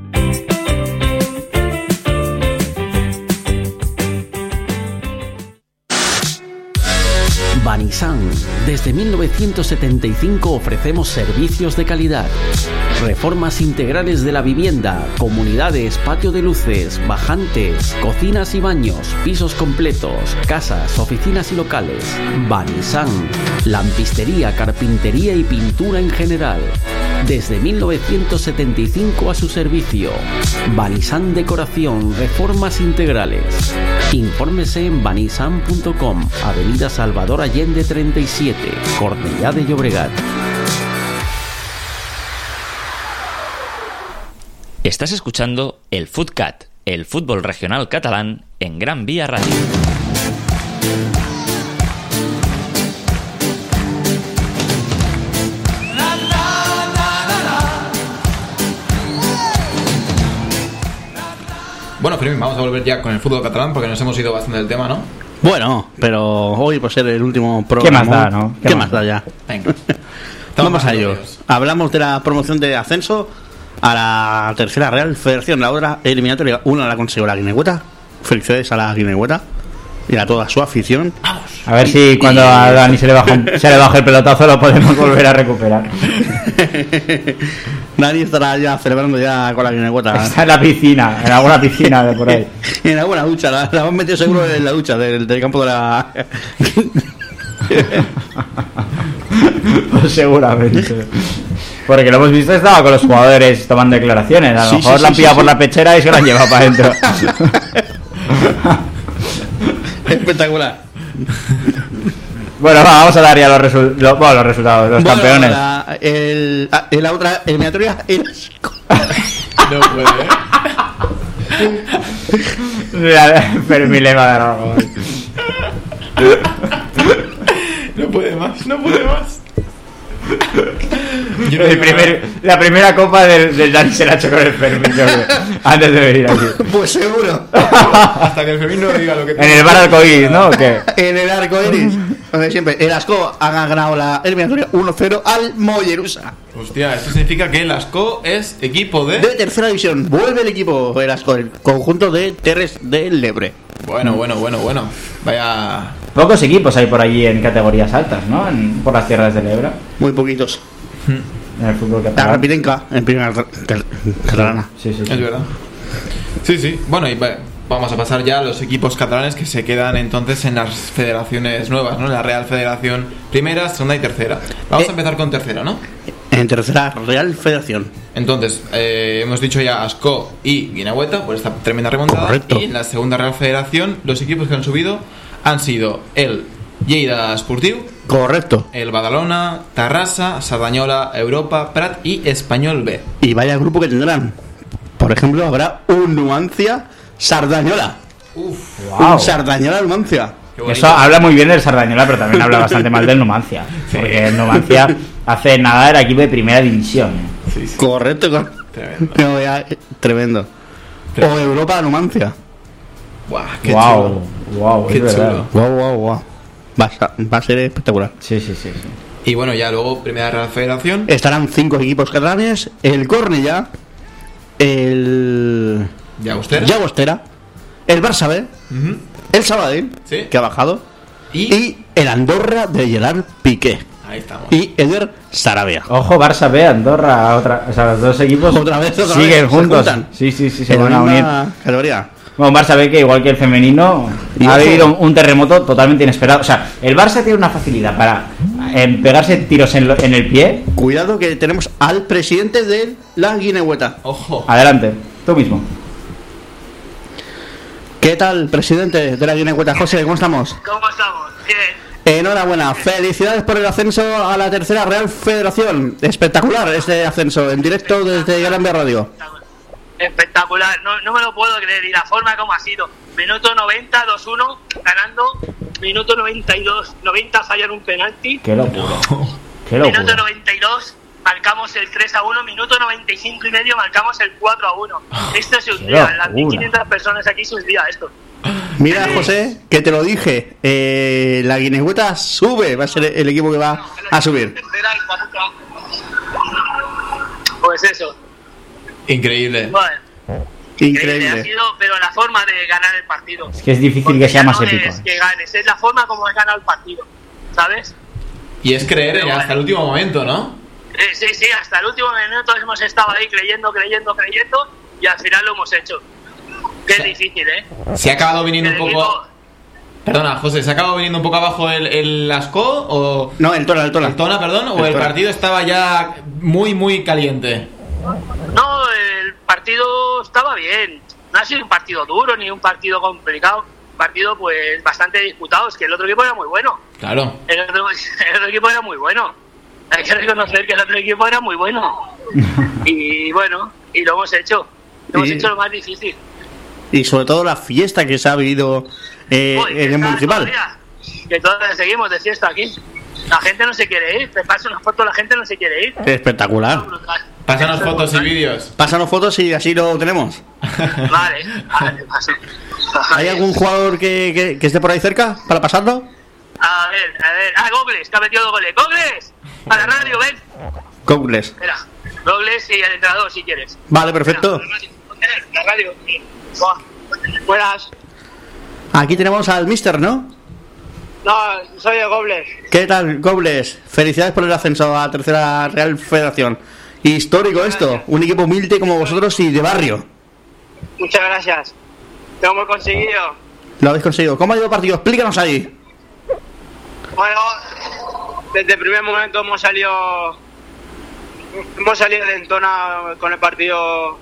Banisan. Desde 1975 ofrecemos servicios de calidad. Reformas integrales de la vivienda, comunidades, patio de luces, bajantes, cocinas y baños, pisos completos, casas, oficinas y locales. Banisan. Lampistería, carpintería y pintura en general. Desde 1975 a su servicio. Banisan Decoración, reformas integrales. Infórmese en banisan.com, Avenida Salvador Allende 37, Cornellá de Llobregat. Estás escuchando el Footcat, el fútbol regional catalán en Gran Vía Radio. Bueno, Fermín, vamos a volver ya con el fútbol catalán porque nos hemos ido bastante del tema, ¿no? Bueno, pero hoy por ser el último programa. más da, no? ¿Qué, ¿Qué más más da ya? Venga. Vamos a ello. Hablamos de la promoción de ascenso a la tercera Real Federación. La otra eliminatoria, una la consiguió la Guinehueta. Felicidades a la Guinehueta y a toda su afición. A ver si cuando a Dani se le, baja un- se le baja el pelotazo lo podemos volver a recuperar. Nadie estará ya celebrando ya con la Guinehueta. Está en la piscina, en alguna piscina de por ahí. en alguna ducha, la, la hemos metido seguro en la ducha del, del campo de la. Pues seguramente. Porque lo hemos visto, estaba con los jugadores tomando declaraciones. A lo Sí, mejor sí, la han sí, pillado sí, por sí. la pechera y se lo han llevado para adentro. Espectacular. bueno, va, vamos a dar ya los, resu- lo- bueno, los resultados, los Bueno, campeones. La, el, ah, en la otra eliminatoria era No puede. Mira, Fermín le va a dar algo. No puede más, no puede más. Yo no El digo primer- la primera copa del, del Dani se la ha hecho con el Fermín, yo creo, antes de venir aquí. Pues seguro. Hasta que el Fermín no diga lo que En el bar arcoíris, ¿no? ¿O qué? en el arco iris. Donde siempre. El Asco ha ganado la eliminatoria 1-0 al Mollerusa. Hostia, esto significa que el Asco es equipo de... De tercera división. Vuelve el equipo el Asco, el conjunto de Terres del Lebre. Bueno, bueno, bueno, bueno. Vaya... Pocos equipos hay por allí en categorías altas, ¿no? En- por las tierras del Ebro, Muy poquitos. en el fútbol La catalán. Rapitenca en primera catalana. Sí, sí, sí. Es verdad. Sí, sí. Bueno, y va- vamos a pasar ya a los equipos catalanes que se quedan entonces en las federaciones nuevas, ¿no? La Real Federación Primera, Segunda y Tercera. Vamos Eh. a empezar con Tercera, ¿no? En tercera Real Federación. Entonces, eh, hemos dicho ya Asco y Guinahueta por esta tremenda remontada. Correcto. Y en la segunda Real Federación, los equipos que han subido han sido el Lleida Esportiu, Correcto. el Badalona, Tarrasa, Sardañola, Europa, Prat y Español B. Y vaya grupo que tendrán. Por ejemplo, habrá un Nuancia Sardañola. Uf, Guau. Un Sardañola bonito. Eso habla muy bien del Sardañola, pero también habla bastante mal del Numancia. Porque el Numancia hace nada era equipo de primera división. ¿eh? Sí, sí. Correcto. cor- Tremendo. Ya, eh, tremendo. O Europa Numancia. Buah, qué wow, chulo. Wow, Qué es verdad. chulo. Guau, guau, guau. Va a, va a ser espectacular. Sí, sí, sí, sí. Y bueno, ya luego Primera Real Federación. Estarán cinco equipos catalanes: el Cornellá, el Llagostera. Llagostera, el Barça B, el Sabadell, Sí. que ha bajado, Y... y el Andorra de Gerard Piqué Ahí estamos. y Eder Sarabia. Ojo, Barça B, Andorra, otra, o sea, los dos equipos Otra vez, otra siguen vez, juntos. Sí, sí, sí, se van a unir. misma categoría. Bueno, Barça B que igual que el femenino Y ha vivido un, un terremoto totalmente inesperado. O sea, el Barça tiene una facilidad para eh, pegarse tiros en, lo- en el pie. Cuidado que tenemos al presidente de la Guinehueta. Ojo. Adelante, tú mismo. ¿Qué tal, presidente de la Guinehueta? José, ¿cómo estamos? ¿Cómo estamos? Bien. Enhorabuena, felicidades por el ascenso a la tercera Real Federación. Espectacular este ascenso en directo desde Gran Vía Radio. Espectacular. No, no me lo puedo creer. Y la forma como ha sido. Minuto 90, 2-1, ganando. Minuto 92, 90 fallan un penalti. Qué locura. Qué Minuto locura. 92, marcamos el 3 a 1. Minuto 95 y medio, marcamos el 4 a 1. Esto es un Qué día. Las locura. 1500 personas aquí es un día esto. Mira, José, que te lo dije, eh, la Guinehueta sube, va a ser el equipo que va a subir. Pues eso. Increíble. Bueno, Ha Increíble. sido, pero la forma de ganar el partido. Es que es difícil Porque que sea más no épico. Es que ganes, es la forma como has ganado el partido. ¿Sabes? Y es creer Pero hasta bueno. el último momento, ¿no? Eh, sí, sí, hasta el último minuto hemos estado ahí creyendo, creyendo, creyendo y al final lo hemos hecho. Qué difícil, ¿eh? Se ha acabado viniendo un poco. equipo- Perdona, José, ¿se ha acabado viniendo un poco abajo el, el Asco o. No, el Tona, el Tona. El Tona, perdón, o El partido estaba ya muy, muy caliente? No, el partido estaba bien. No ha sido un partido duro ni un partido complicado. Un partido, pues, bastante disputado. Es que el otro equipo era muy bueno. Claro. El otro, el otro equipo era muy bueno. Hay que reconocer que el otro equipo era muy bueno. Y bueno, y lo hemos hecho. Lo hemos Y- hecho lo más difícil. Y sobre todo la fiesta que se ha vivido eh, Uy, en el municipal. todavía, Que todavía seguimos de fiesta aquí. La gente no se quiere ir. Te paso una foto, la gente no se quiere ir. Espectacular. Pásanos fotos y vídeos. Pásanos fotos y así lo tenemos. Vale, vale, paso. ¿Hay algún jugador que, que- que esté por ahí cerca para pasarlo? A ver, a ver. Ah, Gogles, que ha metido dos goles. ¡Gogles! A la radio, ven. Cogles. Espera. Gogles y el entrenador, si quieres. Vale, perfecto. La radio. Buenas. Aquí tenemos al Mister, ¿no? No, soy el Gobles. ¿Qué tal, Gobles? Felicidades por el ascenso a Tercera Real Federación. Histórico esto, un equipo humilde como vosotros y de barrio. Muchas gracias. Lo hemos conseguido. Lo habéis conseguido. ¿Cómo ha ido el partido? Explícanos ahí. Bueno, desde el primer momento hemos salido hemos salido de Entona con el partido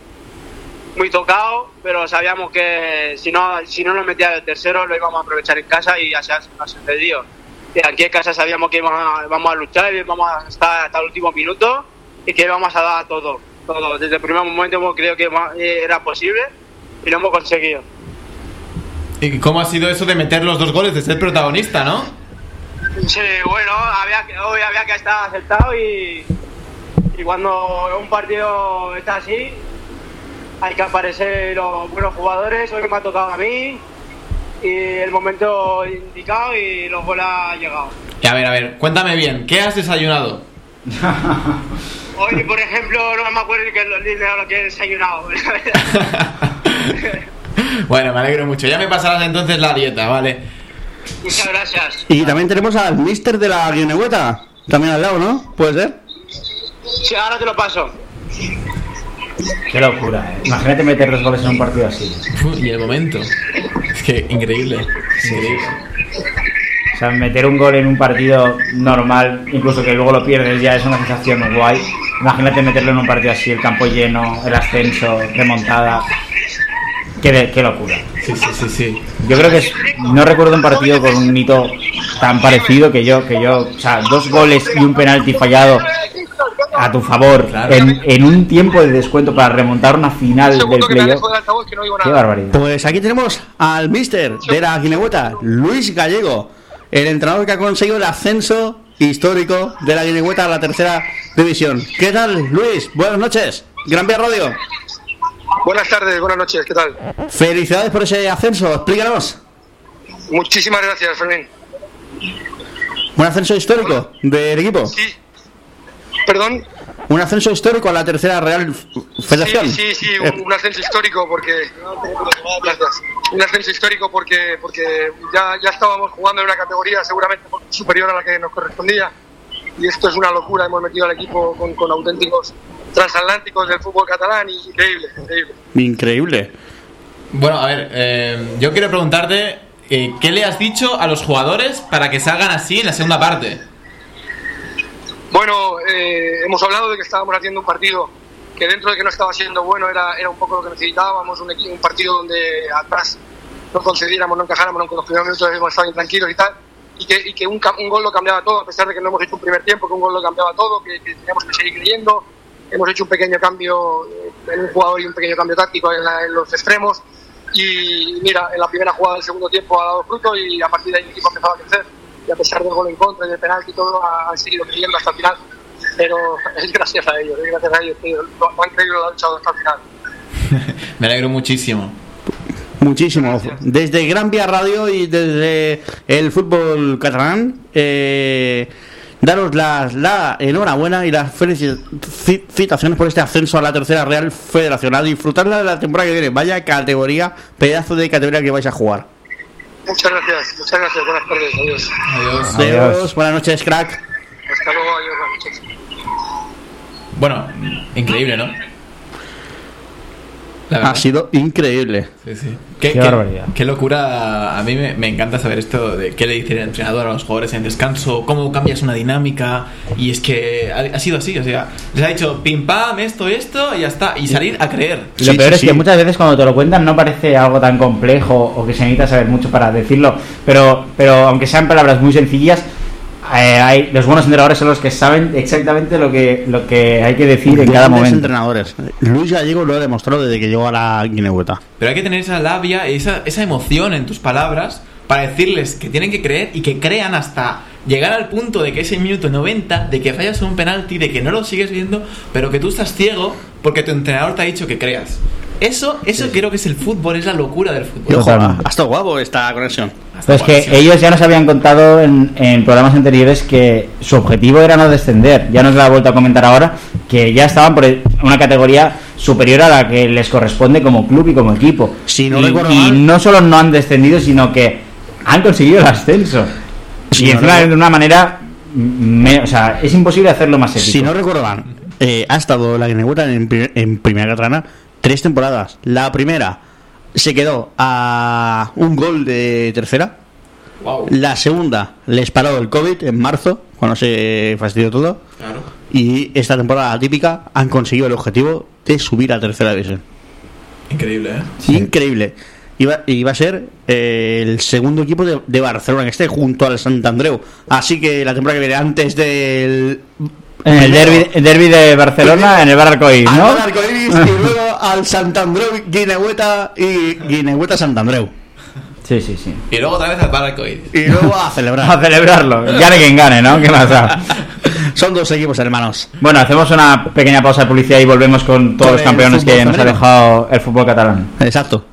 muy tocado, pero sabíamos que si no si no nos metía el tercero lo íbamos a aprovechar en casa y así ha ha sucedido. Y aquí en casa sabíamos que íbamos a, vamos a luchar y vamos a estar hasta el último minuto y que íbamos a dar todo, todo. Desde el primer momento hemos creído que ma- era posible y lo hemos conseguido. ¿Y cómo ha sido eso de meter los dos goles, de ser protagonista, no? Sí, bueno, había que, hoy había que estar aceptado y, y cuando un partido está así, hay que aparecer los buenos jugadores. Hoy me ha tocado a mí y el momento indicado y los goles han llegado. Y a ver, a ver, cuéntame bien, ¿qué has desayunado? Hoy, por ejemplo, no me acuerdo ni que lo, ni de lo que he desayunado. Bueno, me alegro mucho. Ya me pasarás entonces la dieta, ¿vale? Muchas gracias. Y también tenemos al mister de la guinehueta, también al lado, ¿no? ¿Puede ser? Sí, ahora te lo paso. Qué locura, ¿eh? Imagínate meter dos goles en un partido así. Y el momento. Es que increíble. Increíble. O sea, meter un gol en un partido normal, incluso que luego lo pierdes, ya es una sensación guay. Imagínate meterlo en un partido así, el campo lleno, el ascenso, remontada. Qué, de- qué locura. Sí, sí, sí, sí. Yo creo que es- no recuerdo un partido con un hito tan parecido que yo, que yo, o sea, dos goles y un penalti fallado a tu favor en, en un tiempo de descuento para remontar una final del playoff. Qué barbaridad. Pues aquí tenemos al mister de la Guinehueta, Luis Gallego, el entrenador que ha conseguido el ascenso histórico de la Guinehueta a la tercera división. ¿Qué tal, Luis? Buenas noches. Gran Vía Radio. Buenas tardes, buenas noches, ¿qué tal? Felicidades por ese ascenso. Explícanos. Muchísimas gracias, Fermín. Un ascenso histórico del equipo. Sí. ¿Perdón? Un ascenso histórico a la tercera Real Federación. Sí, sí, sí, Eh, un, un ascenso histórico porque. Gracias. Un ascenso histórico porque, porque ya, ya estábamos jugando en una categoría seguramente superior a la que nos correspondía. Y esto es una locura. Hemos metido al equipo con, con auténticos transatlánticos del fútbol catalán y increíble, increíble. Increíble. Bueno, a ver, eh, yo quiero preguntarte, eh, ¿qué le has dicho a los jugadores para que salgan así en la segunda parte? Bueno, eh, hemos hablado de que estábamos haciendo un partido que dentro de que no estaba siendo bueno era, era un poco lo que necesitábamos, un, un partido donde atrás no concediéramos, no encajáramos, aunque los primeros minutos hemos estado intranquilos y tal, y que, y que un, un gol lo cambiaba todo, a pesar de que no hemos hecho un primer tiempo, que un gol lo cambiaba todo, que, que teníamos que seguir creyendo, hemos hecho un pequeño cambio en un jugador y un pequeño cambio táctico en, la- en los extremos, y mira, en la primera jugada del segundo tiempo ha dado fruto y a partir de ahí el equipo ha empezado a crecer, y a pesar del gol en contra y del penalti y todo, ha- han seguido creyendo hasta el final, pero es gracias a ellos, es gracias a ellos que lo, han creído lo han luchado hasta el final. Me alegro muchísimo. Muchísimo. Desde Gran Vía Radio y desde el fútbol catalán, eh, daros las- la enhorabuena y las felicitaciones por este ascenso a la tercera Real Federación. A disfrutarla de la temporada que viene. Vaya categoría, pedazo de categoría que vais a jugar. Muchas gracias, muchas gracias, buenas tardes, adiós. Adiós. Adiós. Buenas noches, crack. Hasta luego, adiós, buenas noches. Bueno, increíble, ¿no? Ha sido increíble. Sí, sí. Qué, Qué qué- barbaridad. qué locura. A mí me, me encanta saber esto de qué le dice el entrenador a los jugadores en descanso, cómo cambias una dinámica. Y es que ha, ha sido así, o sea, les ha dicho pim pam, esto, esto, y ya está. Y salir a creer. Y lo peor es que muchas veces cuando te lo cuentan no parece algo tan complejo o que se necesita saber mucho para decirlo, pero, pero aunque sean palabras muy sencillas, eh, hay, los buenos entrenadores son los que saben exactamente lo que, lo que hay que decir en cada momento. entrenadores. Luis Gallego lo ha demostrado desde que llegó a la Guinehueta. Pero hay que tener esa labia, esa, esa emoción en tus palabras para decirles que tienen que creer y que crean hasta llegar al punto de que ese minuto 90, de que fallas un penalti, de que no lo sigues viendo, pero que tú estás ciego porque tu entrenador te ha dicho que creas. Eso, eso creo que es el fútbol, es la locura del fútbol. Ojo, ha ha estado guapo esta conexión. Pero es que ellos ya nos habían contado en, en programas anteriores que su objetivo era no descender. Ya nos lo ha vuelto a comentar ahora que ya estaban por una categoría superior a la que les corresponde como club y como equipo. Si no y, recuerdo y no solo no han descendido, sino que han conseguido el ascenso. Si y no encima de una manera. me- o sea, es imposible hacerlo más épico. Si no recuerdo mal, eh, ha estado la Guinehueta en, pri- en Primera Catalana tres temporadas. La primera se quedó a un gol de tercera. Wow. La segunda les paró el COVID en marzo, cuando se fastidió todo. Claro. Y esta temporada típica han conseguido el objetivo de subir a tercera división. Increíble, ¿eh? Increíble. Iba, iba a ser eh, el segundo equipo de, de Barcelona que esté junto al Sant Andreu. Así que la temporada que viene, antes del. En el derbi de Barcelona, en el Bar Arcoíris, ¿no? Al Arcoiris y luego al Sant Andreu Guinehueta y Guinehueta Sant Andreu. Sí, Sí, sí. Y luego otra vez al bar arcoíris. Y luego a celebrar. A celebrarlo. Gane quien gane, ¿no? ¿Qué más da? Son dos equipos hermanos. Bueno, hacemos una pequeña pausa de publicidad y volvemos con todos Con los campeones que nos ha dejado el fútbol catalán. Exacto.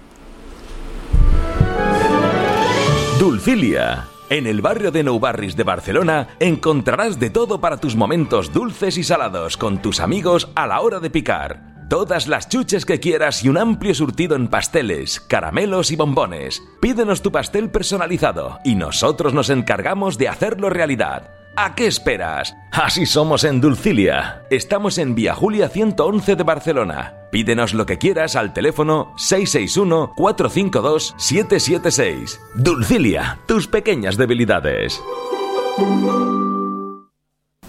Dulfilia. En el barrio de Nou Barris de Barcelona encontrarás de todo para tus momentos dulces y salados con tus amigos a la hora de picar. Todas las chuches que quieras y un amplio surtido en pasteles, caramelos y bombones. Pídenos tu pastel personalizado y nosotros nos encargamos de hacerlo realidad. ¿A qué esperas? Así somos en Dulcilia. Estamos en Vía Julia 111 de Barcelona. Pídenos lo que quieras al teléfono 661-452-776. Dulcilia, tus pequeñas debilidades.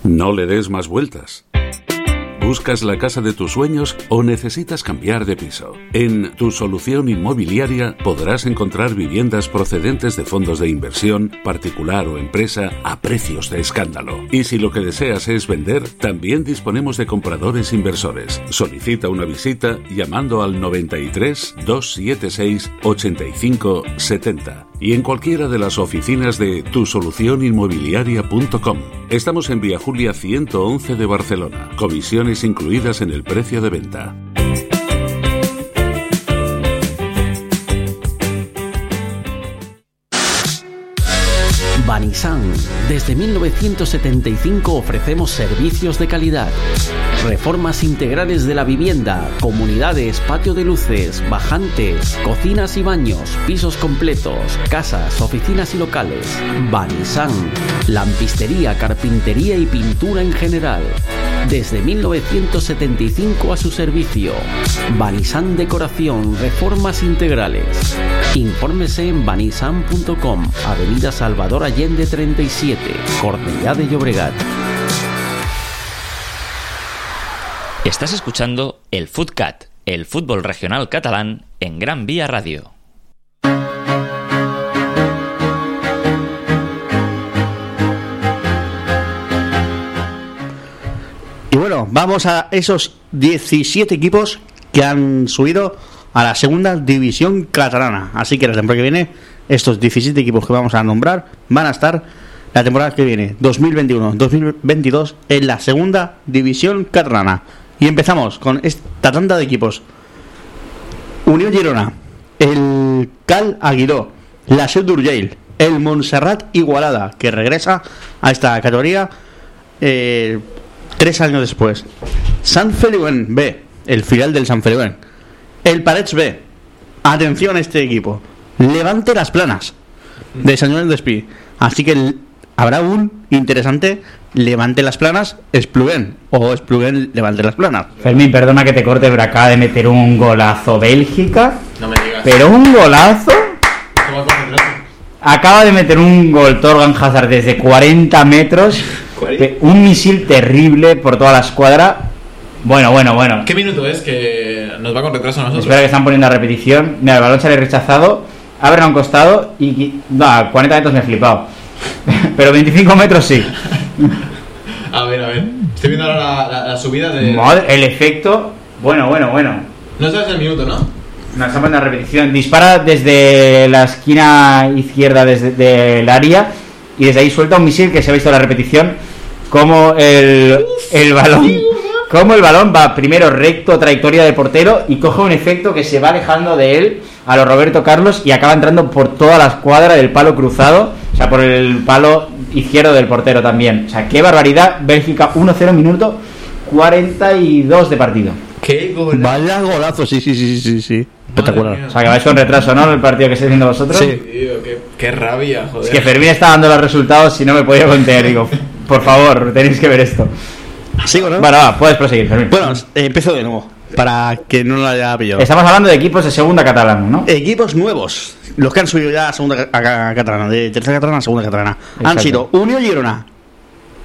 No le des más vueltas. ¿Buscas la casa de tus sueños o necesitas cambiar de piso? En Tu Solución Inmobiliaria podrás encontrar viviendas procedentes de fondos de inversión, particular o empresa, a precios de escándalo. Y si lo que deseas es vender, también disponemos de compradores inversores. Solicita una visita llamando al 93 276 85 70 y en cualquiera de las oficinas de tusolucioninmobiliaria.com. Estamos en Vía Julia 111 de Barcelona. Comisiones incluidas en el precio de venta. Banisan. Desde 1975 ofrecemos servicios de calidad. Reformas integrales de la vivienda, comunidades, patio de luces, bajantes, cocinas y baños, pisos completos, casas, oficinas y locales. Banisan. Lampistería, carpintería y pintura en general. Desde 1975 a su servicio. Banisan Decoración, reformas integrales. Infórmese en banisan.com, Avenida Salvador Allende 37, Cornellá de Llobregat. Estás escuchando el Footcat, el fútbol regional catalán en Gran Vía Radio. Y bueno, vamos a esos 17 equipos que han subido a la segunda división catalana. Así que la temporada que viene, estos 17 equipos que vamos a nombrar van a estar la temporada que viene, 2021-2022, en la segunda división catalana. Y empezamos con esta tanda de equipos. Unión Girona, el Cal Aguiló, la Seu d'Urgell, el Montserrat Igualada, que regresa a esta categoría eh, tres años después. San Feliuen B, el filial del San Feliuen. El Parets B, atención a este equipo. Levante las planas de San Joan Despí. Así que habrá un interesante Levante las planas, Esplugen. O Esplugen, Levante las planas. Fermín, perdona que te corte, pero acaba de meter un golazo Bélgica. No me digas. Pero un golazo. Acaba de meter un gol Torgan Hazard desde 40 metros. Un misil terrible por toda la escuadra. Bueno, bueno, bueno. ¿Qué minuto es que nos va con retraso a nosotros? Espera que están poniendo la repetición. Mira, el balón sale rechazado. Abre a un costado y. No, a 40 metros me he flipado. Pero 25 metros sí. A ver, a ver. Estoy viendo ahora la, la- la subida de. Madre, el efecto. Bueno, bueno, bueno. No sabes el minuto, ¿no? Nos están poniendo la repetición. Dispara desde la esquina izquierda desde del área y desde ahí suelta un misil que se ha visto en la repetición como el, el balón como el balón va primero recto trayectoria de portero y coge un efecto que se va alejando de él a lo Roberto Carlos y acaba entrando por toda la escuadra del palo cruzado, o sea, por el palo izquierdo del portero también. O sea, qué barbaridad. Bélgica 1-0 minuto 42 de partido. Qué gol. Vaya golazo, sí, sí, sí, sí, sí. Espectacular. O sea, que vais con retraso, ¿no? El partido que estáis viendo vosotros. Sí. Tío, qué, qué rabia, joder. Es que Fermín está dando los resultados y no me podía contener. Digo, por favor, tenéis que ver esto. ¿Sigo, no? Bueno, va, puedes proseguir, Fermín. Bueno, eh, empiezo de nuevo. Para que no lo haya pillado. Estamos hablando de equipos de segunda catalana, ¿no? Equipos nuevos. Los que han subido ya a segunda a- catalana, de tercera catalana a segunda catalana. Han sido Unión Girona,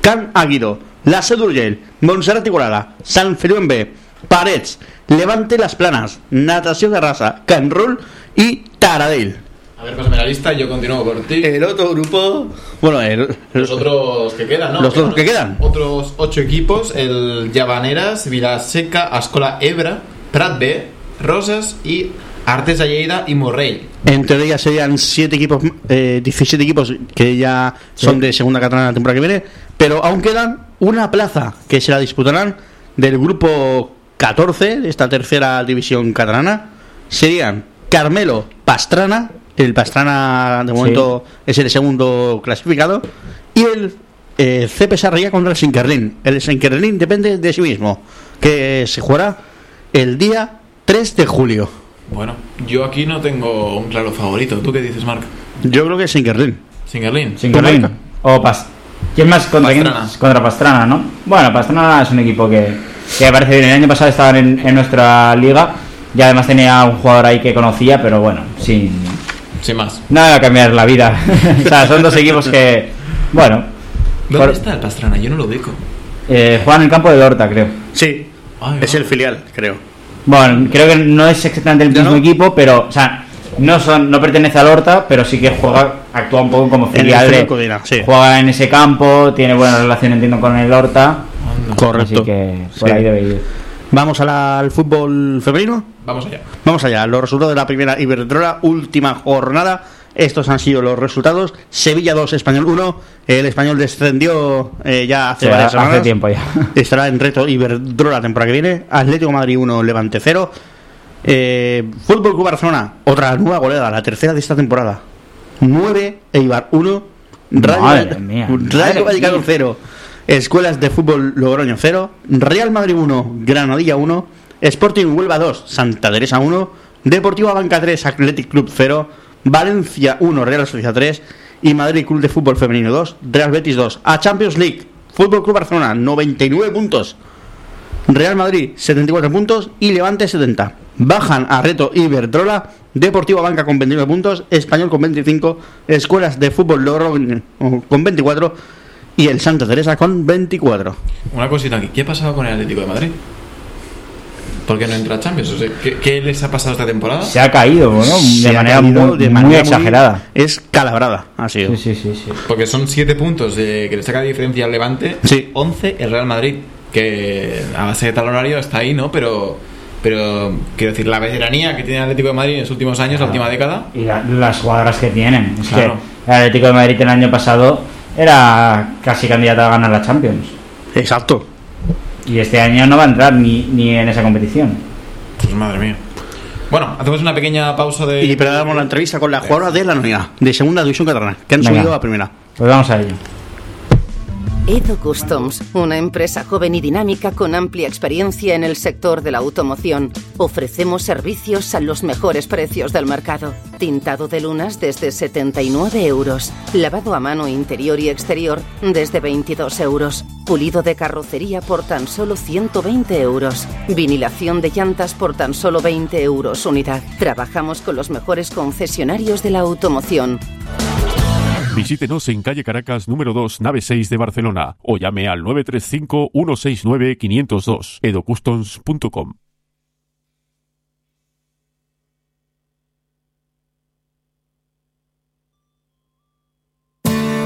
Can Aguido, La Seu d'Urgell, Montserrat Igualada, San Feliu B, Parets, Levante Las Planas, Natació Garrasa, Can Rull y Taradell. A ver, pásame la lista y yo continúo por ti. El otro grupo. Bueno, el- Los otros que quedan, ¿no? Los otros que quedan. Otros ocho equipos: el Llavaneras, Vilaseca, Ascola Ebra, Prat B, Rosas y Artes de Lleida y Morrell. En teoría serían siete equipos, eh, 17 equipos que ya son Sí. de segunda catalana la temporada que viene, pero aún quedan una plaza que se la disputarán del grupo 14 de esta tercera división catalana. Serían Carmelo Pastrana, el Pastrana de momento es el segundo clasificado, y el eh, CP Sarriá contra el Sinkerlin. El Sinkerlin depende de sí mismo, que se jugará el día 3 de julio. Bueno, yo aquí no tengo un claro favorito. ¿Tú qué dices, Marc? Yo creo que es Sinkerlin. Singerlin. Singerlin. O Pas. ¿Quién más contra quién? Pastrana. Contra Pastrana, ¿no? Bueno, Pastrana es un equipo que, que me parece bien. El año pasado estaban en, en nuestra liga y además tenía un jugador ahí que conocía, pero bueno, sin, Sin más. nada va a cambiar la vida. o sea, son dos equipos que, bueno, ¿Dónde por- está el Pastrana? Yo no lo ubico. eh, juegan en el campo de Horta, creo. Sí, Ay, es el filial, creo. Bueno, creo que no es exactamente el mismo equipo, pero, o sea, no son, no pertenece al Horta, pero sí que juega, actúa un poco como filial de, Codina, sí. juega en ese campo, tiene buena relación, entiendo, con el Horta. Correcto. Así que por Sí. ahí debe ir. Vamos a la- al fútbol femenino. Vamos allá. Vamos allá. Los resultados de la primera Iberdrola, última jornada. Estos han sido los resultados. Sevilla 2, Español 1. El Español descendió eh, ya hace Sí, varias hace semanas. tiempo ya. Estará en reto Iberdrola la temporada que viene. Atlético Madrid 1, Levante 0. Eh, Fútbol Club Barcelona, otra nueva goleada, la tercera de esta temporada. 9, Eibar 1. Rayo, Madre Valle- mía, madre Vallecano mía. 0. Escuelas de Fútbol Logroño 0. Real Madrid 1, Granadilla 1. Sporting Huelva 2, Santa Teresa 1. Deportivo Banca 3, Athletic Club 0. Valencia 1, Real Sociedad 3. Y Madrid Club de Fútbol Femenino 2, Real Betis 2. A Champions League, Fútbol Club Barcelona 99 puntos. Real Madrid 74 puntos y Levante 70. Bajan a reto Iberdrola, Deportivo Banca con 29 puntos, Español con 25, Escuelas de Fútbol Logroño con 24 y el Santa Teresa con 24. Una cosita aquí. ¿Qué ha pasado con el Atlético de Madrid? ¿Por qué no entra a Champions? O sea, ¿qué, qué les ha pasado esta temporada? Se ha caído, bueno, de manera, caído muy, de muy manera exagerada. Es calabrada, ha sido. Sí, sí, sí, sí. Porque son 7 puntos de, que le saca de diferencia al Levante. 11 el Real Madrid. Que a base de talonario está ahí, ¿no? Pero, pero quiero decir, la veteranía que tiene el Atlético de Madrid en los últimos años, la última década. Y la- las jugadoras que tienen. Es Claro. que el Atlético de Madrid el año pasado era casi candidato a ganar la Champions. Exacto. Y este año no va a entrar ni, ni en esa competición. Pues madre mía. Bueno, hacemos una pequeña pausa de. Y preparamos la entrevista con la jugadora de la Noria, de segunda división catalana, que han Venga. subido a primera. Pues vamos a ello. Edo Customs, una empresa joven y dinámica con amplia experiencia en el sector de la automoción. Ofrecemos servicios a los mejores precios del mercado. Tintado de lunas desde 79 euros. Lavado a mano interior y exterior desde 22 euros. Pulido de carrocería por tan solo 120 euros. Vinilación de llantas por tan solo 20 euros unidad. Trabajamos con los mejores concesionarios de la automoción. Visítenos en calle Caracas número 2, nave 6 de Barcelona o llame al 935-169-502 edocustoms.com.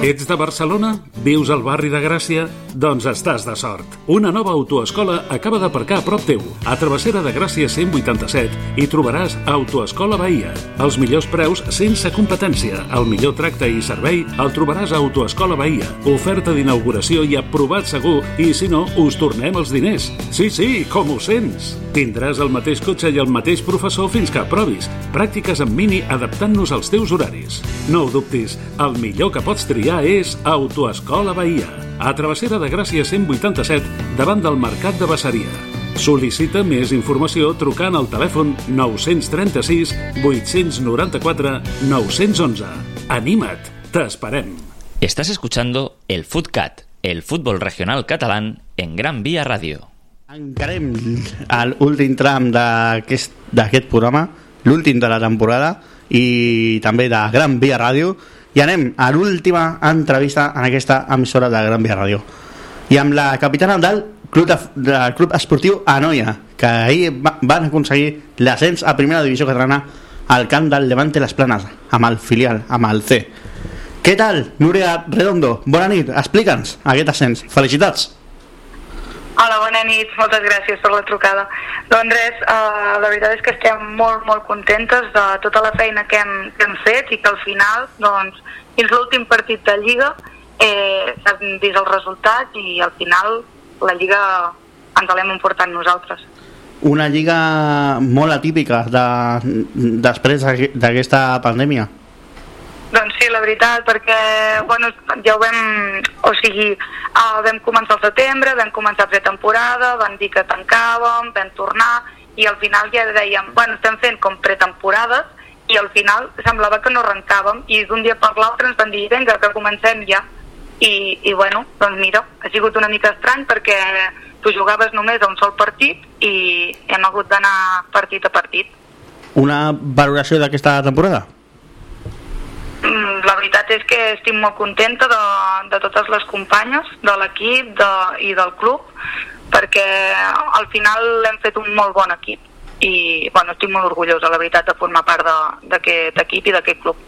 Ets de Barcelona? Vius al barri de Gràcia? Doncs estàs de sort. Una nova autoescola acaba d'aparcar a prop teu. A Travessera de Gràcia 187 hi trobaràs Autoescola Bahia. Els millors preus sense competència. El millor tracte i servei el trobaràs a Autoescola Bahia. Oferta d'inauguració i aprovat segur i si no, us tornem els diners. Sí, sí, com ho sents? Tindràs el mateix cotxe i el mateix professor fins que aprovis. Pràctiques en mini adaptant-nos als teus horaris. No ho dubtis, el millor que pots triar és Autoescola Bahia, a Travessera de Gràcia 187, davant del Mercat de Bassaria. Sol·licita més informació trucant al telèfon 936 894 911. Anima't, t'esperem. Estás escuchando el Footcat, el fútbol regional catalán en Gran Vía Radio. Encarem a l'últim tram d'aquest d'aquest programa, l'últim de la temporada i també de Gran Via Ràdio i anem a l'última entrevista en aquesta emissora de Gran Via Ràdio. I amb la capitana del Club, de, del club Esportiu Anoia que ahir va, van aconseguir l'ascens a primera divisió catalana al camp del Levante Les Planes amb el filial, amb el C. Què tal, Núria Redondo? Bona nit, explica'ns aquest ascens, felicitats Hola, bona nit, moltes gràcies per la trucada. Doncs res, uh, la veritat és que estem molt, molt contentes de tota la feina que hem, que hem fet i que al final, doncs, fins l'últim partit de Lliga eh, s'han vist els resultats i al final la Lliga ens l'hem emportat nosaltres. Una lliga molt atípica de, després d'aqu- d'aquesta pandèmia. Doncs sí, la veritat, perquè bueno, ja ho vam... O sigui, uh, vam començar al setembre, vam començar a fer temporada, van dir que tancàvem, vam tornar, i al final ja dèiem, bueno, estem fent com pretemporades, i al final semblava que no arrencàvem, i d'un dia per l'altre ens van dir, vinga, que comencem ja. I, I bueno, doncs mira, ha sigut una mica estrany perquè tu jugaves només a un sol partit i hem hagut d'anar partit a partit. Una valoració d'aquesta temporada? La veritat és que estic molt contenta de, de totes les companyes, de l'equip de, i del club, perquè al final hem fet un molt bon equip i bueno, estic molt orgullosa, la veritat, de formar part d'aquest equip i d'aquest club.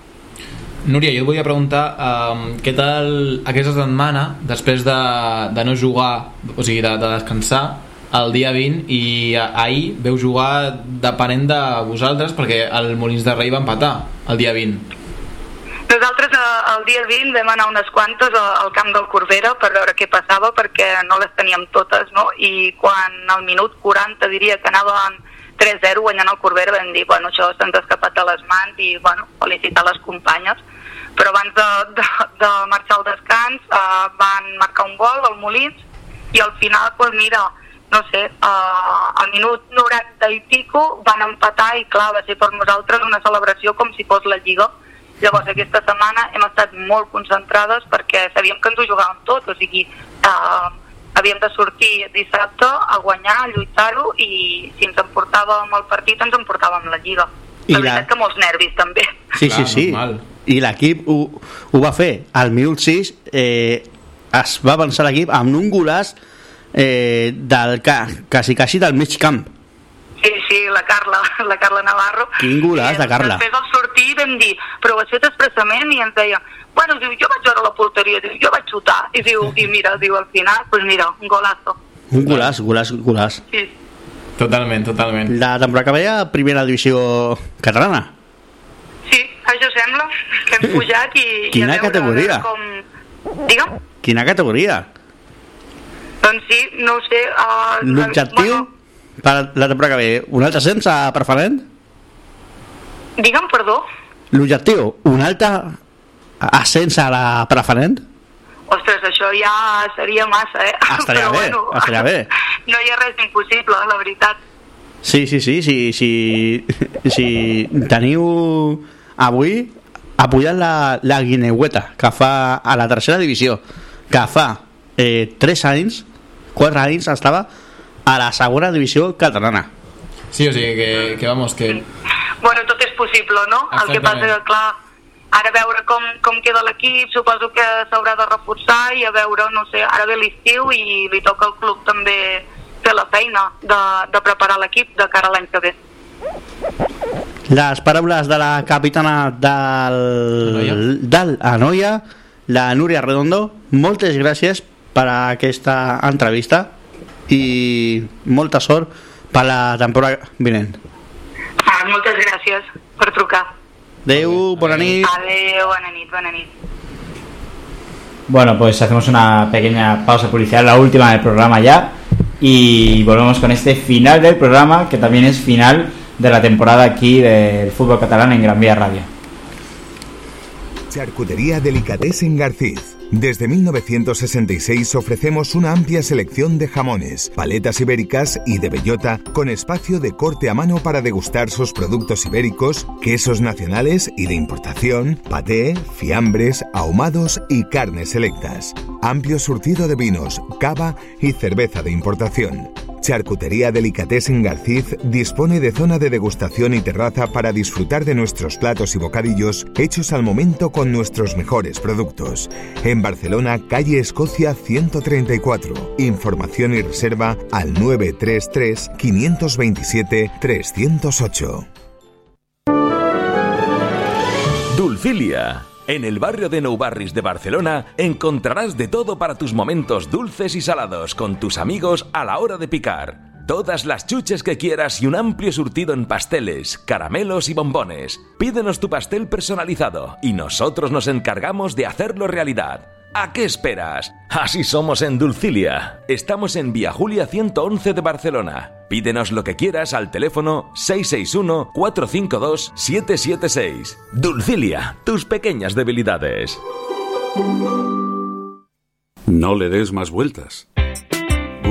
Núria, jo et volia preguntar um, què tal aquesta setmana després de, de no jugar, o sigui, de, de descansar el dia 20 i ahir veu jugar depenent de vosaltres perquè el Molins de Rei va empatar el dia 20 Nosaltres eh, el dia 20 vam anar unes quantes al camp del Corbera per veure què passava perquè no les teníem totes, no? I quan al minut 40 diria que anaven 3-0 guanyant el Corbera vam dir, bueno, això se'ns escapat de les mans i, bueno, felicitar les companyes. Però abans de, de, de marxar al descans eh, van marcar un gol al Molins i al final, pues mira, no sé, eh, al minut 90 i pico van empatar i clar, va ser per nosaltres una celebració com si fos la Lliga. Llavors aquesta setmana hem estat molt concentrades perquè sabíem que ens ho jugàvem tot, o sigui, eh, havíem de sortir dissabte a guanyar, a lluitar-ho i si ens emportàvem el partit ens emportàvem la Lliga. I la la- veritat que molts nervis també. Sí, sí, sí. I l'equip ho, ho va fer. Al minut 6 eh, es va avançar l'equip amb un golaç eh, del, ca, quasi, quasi del mig camp. Sí, sí, la Carla, la Carla Navarro. Quin golaç de Carla. Després al sortir vam dir, però ho has fet expressament i ens deia, bueno, diu, jo vaig veure la porteria, diu, jo vaig xutar. I diu, i mira, diu, al final, pues mira, un golazo. Un golaç, golaç, golaç. Sí. Totalment, totalment. La temporada que ve a primera divisió catalana. Sí, això sembla, que hem pujat i... i Quina veure, categoria? Com... Digue'm? Quina categoria? Doncs sí, no ho sé... Uh, L'objectiu per la temporada que ve, un altre ascens a preferent? Digue'm, perdó? L'objectiu, un altre ascens a la preferent? Ostres, això ja seria massa, eh? Estaria Però bé, estaria bé. No hi ha res impossible, la veritat. Sí, sí, sí, sí, sí, si teniu avui apoyant la, la guineueta que fa a la tercera divisió que fa eh, 3 anys 4 anys estava a la segona divisió catalana Sí, o sigui que, que vamos, que Bueno, tot és possible, no? El que passa que, clar, ara veure com, com queda l'equip, suposo que s'haurà de reforçar i a veure, no sé, ara ve l'estiu i li toca al club també fer la feina de, de preparar l'equip de cara a l'any que ve. les paraules de la capitana del, del Anoia la Núria Redondo moltes gràcies per aquesta entrevista i molta sort per la temporada vinent Ah, moltes gràcies per trucar. Adeu, bona nit Adéu, bona nit, bona nit. Bueno, pues hacemos una pequeña pausa policial, la última del programa ya. Y volvemos con este final del programa, que también es final de la temporada aquí del fútbol catalán en Gran Vía Radio. Charcutería Delicatessen Garciz. Desde 1966 ofrecemos una amplia selección de jamones, paletas ibéricas y de bellota con espacio de corte a mano para degustar sus productos ibéricos, quesos nacionales y de importación, paté, fiambres, ahumados y carnes selectas. Amplio surtido de vinos, cava y cerveza de importación. Charcutería Delicatessen Garciz dispone de zona de degustación y terraza para disfrutar de nuestros platos y bocadillos hechos al momento con nuestros mejores productos. En Barcelona, calle Escocia 134. Información y reserva al 933 527 308. Dulfilia, En el barrio de Nou Barris de Barcelona encontrarás de todo para tus momentos dulces y salados con tus amigos a la hora de picar. Todas las chuches que quieras y un amplio surtido en pasteles, caramelos y bombones. Pídenos tu pastel personalizado y nosotros nos encargamos de hacerlo realidad. ¿A qué esperas? Así somos en Dulcilia. Estamos en Vía Julia 111 de Barcelona. Pídenos lo que quieras al teléfono 661-452-776. Dulcilia, tus pequeñas debilidades. No le des más vueltas.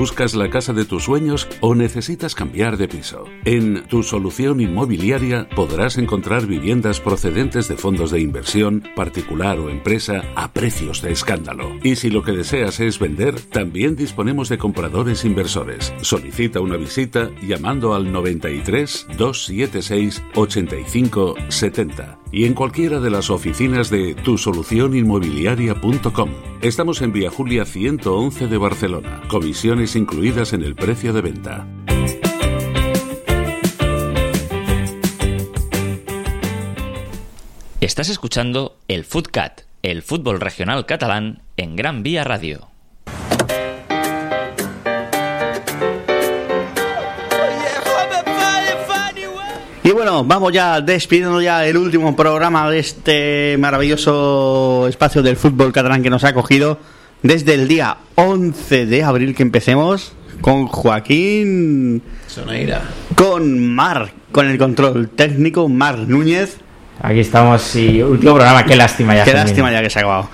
¿Buscas la casa de tus sueños o necesitas cambiar de piso? En Tu Solución Inmobiliaria podrás encontrar viviendas procedentes de fondos de inversión, particular o empresa, a precios de escándalo. Y si lo que deseas es vender, también disponemos de compradores inversores. Solicita una visita llamando al 93 276 85 70 y en cualquiera de las oficinas de tusolucioninmobiliaria.com. Estamos en Vía Julia 111 de Barcelona. Comisiones incluidas en el precio de venta. Estás escuchando el Footcat, el fútbol regional catalán en Gran Vía Radio. Bueno, vamos ya despidiendo ya el último programa de este maravilloso espacio del fútbol catalán que nos ha acogido desde el día 11 de abril que empecemos con Joaquín, Soneira. con Mar, con el control técnico, Mar Núñez. Aquí estamos y último programa, qué lástima ya. Qué lástima ya que se ha acabado.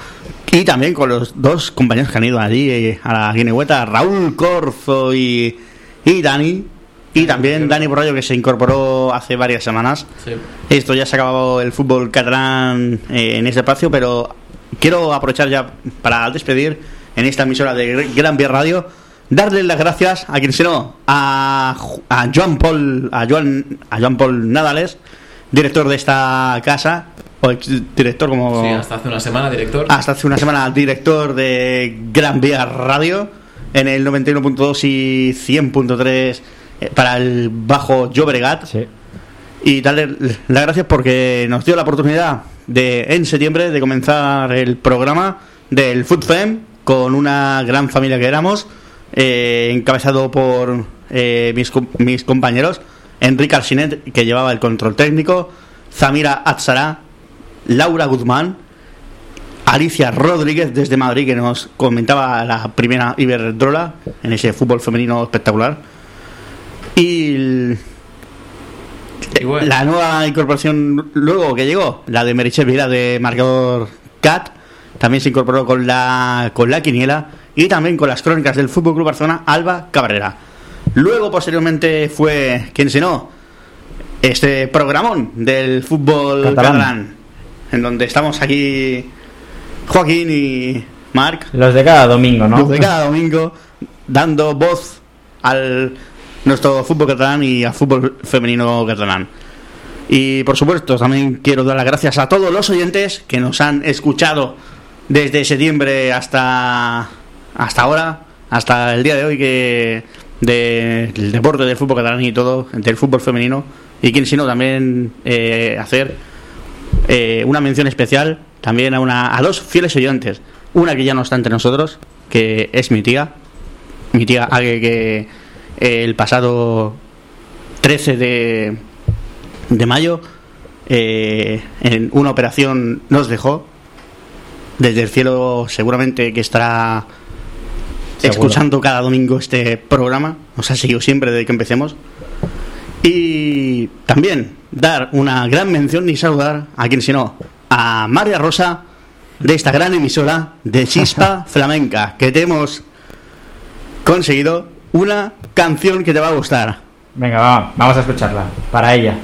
Y también con los dos compañeros que han ido allí eh, a la guinehueta, Raúl Corzo y, y Dani. Y también Dani Borrallo que se incorporó hace varias semanas. Sí. Esto ya se ha acabado el fútbol catalán eh, en ese espacio, pero quiero aprovechar ya para despedir en esta emisora de Gran Vía Radio, darle las gracias a quien se no, a, a Joan Paul, a Joan, a Joan Paul Nadales, director de esta casa, o ex director como Sí, hasta hace una semana, director. hasta hace una semana director de Gran Vía Radio en el 91.2 y 100.3 eh, para el Bajo Llobregat. Y darle las gracias porque nos dio la oportunidad de en septiembre de comenzar el programa del Food Fem con una gran familia que éramos, eh, encabezado por eh, mis, mis compañeros Enrique Arsinet, que llevaba el control técnico, Zamira Atzara, Laura Guzmán, Alicia Rodríguez desde Madrid, que nos comentaba la primera Iberdrola en ese fútbol femenino espectacular. Y el- la nueva incorporación luego que llegó, la de Merichel Vila de marcador CAT, también se incorporó con la, con la quiniela y también con las crónicas del Fútbol Club Barcelona, Alba Cabrera. Luego, posteriormente, fue, ¿quién si no? Este programón del fútbol Catalán. catalán, en donde estamos aquí Joaquín y Marc. Los de cada domingo, ¿no? Los de cada domingo, dando voz al nuestro fútbol catalán y al fútbol femenino catalán. Y por supuesto, también quiero dar las gracias a todos los oyentes que nos han escuchado desde septiembre hasta hasta ahora, hasta el día de hoy que del deporte del fútbol catalán y todo, del fútbol femenino. Y quien si no también eh, hacer eh, una mención especial también a, una, a dos fieles oyentes. Una que ya no está entre nosotros, que es mi tía. Mi tía Ague, que el pasado 13 de, de mayo eh, en una operación nos dejó. Desde el cielo seguramente que estará Seguro. escuchando cada domingo este programa. Nos ha seguido siempre desde que empecemos. Y también dar una gran mención y saludar a quien si no, a María Rosa de esta gran emisora de Chispa Flamenca, que te hemos conseguido una canción que te va a gustar. Venga, va, vamos a escucharla. Para ella.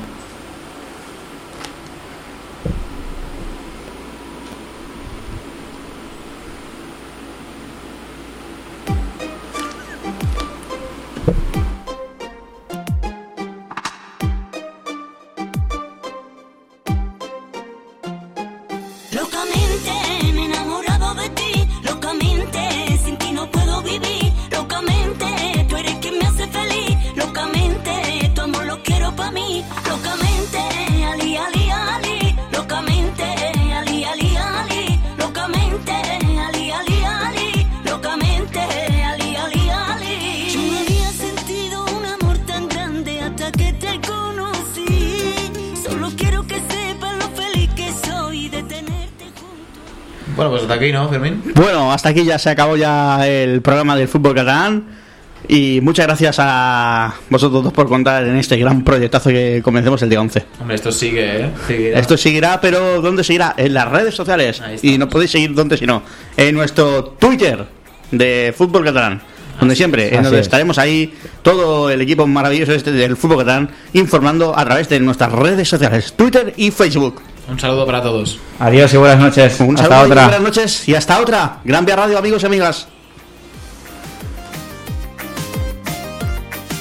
Hasta aquí ya se acabó ya el programa del fútbol catalán. Y muchas gracias a vosotros dos por contar en este gran proyectazo que comencemos el día 11. Hombre, esto sigue, ¿eh? Seguirá. Esto seguirá, pero ¿dónde seguirá? En las redes sociales. Y no podéis seguir donde si no. En nuestro Twitter de Fútbol Catalán. Donde siempre, en donde es. estaremos ahí, todo el equipo maravilloso este del Fútbol Catalán, informando a través de nuestras redes sociales, Twitter y Facebook. Un saludo para todos. Adiós y buenas noches. Un Hasta saludo y otra. buenas noches y hasta otra. Gran Vía Radio, amigos y amigas.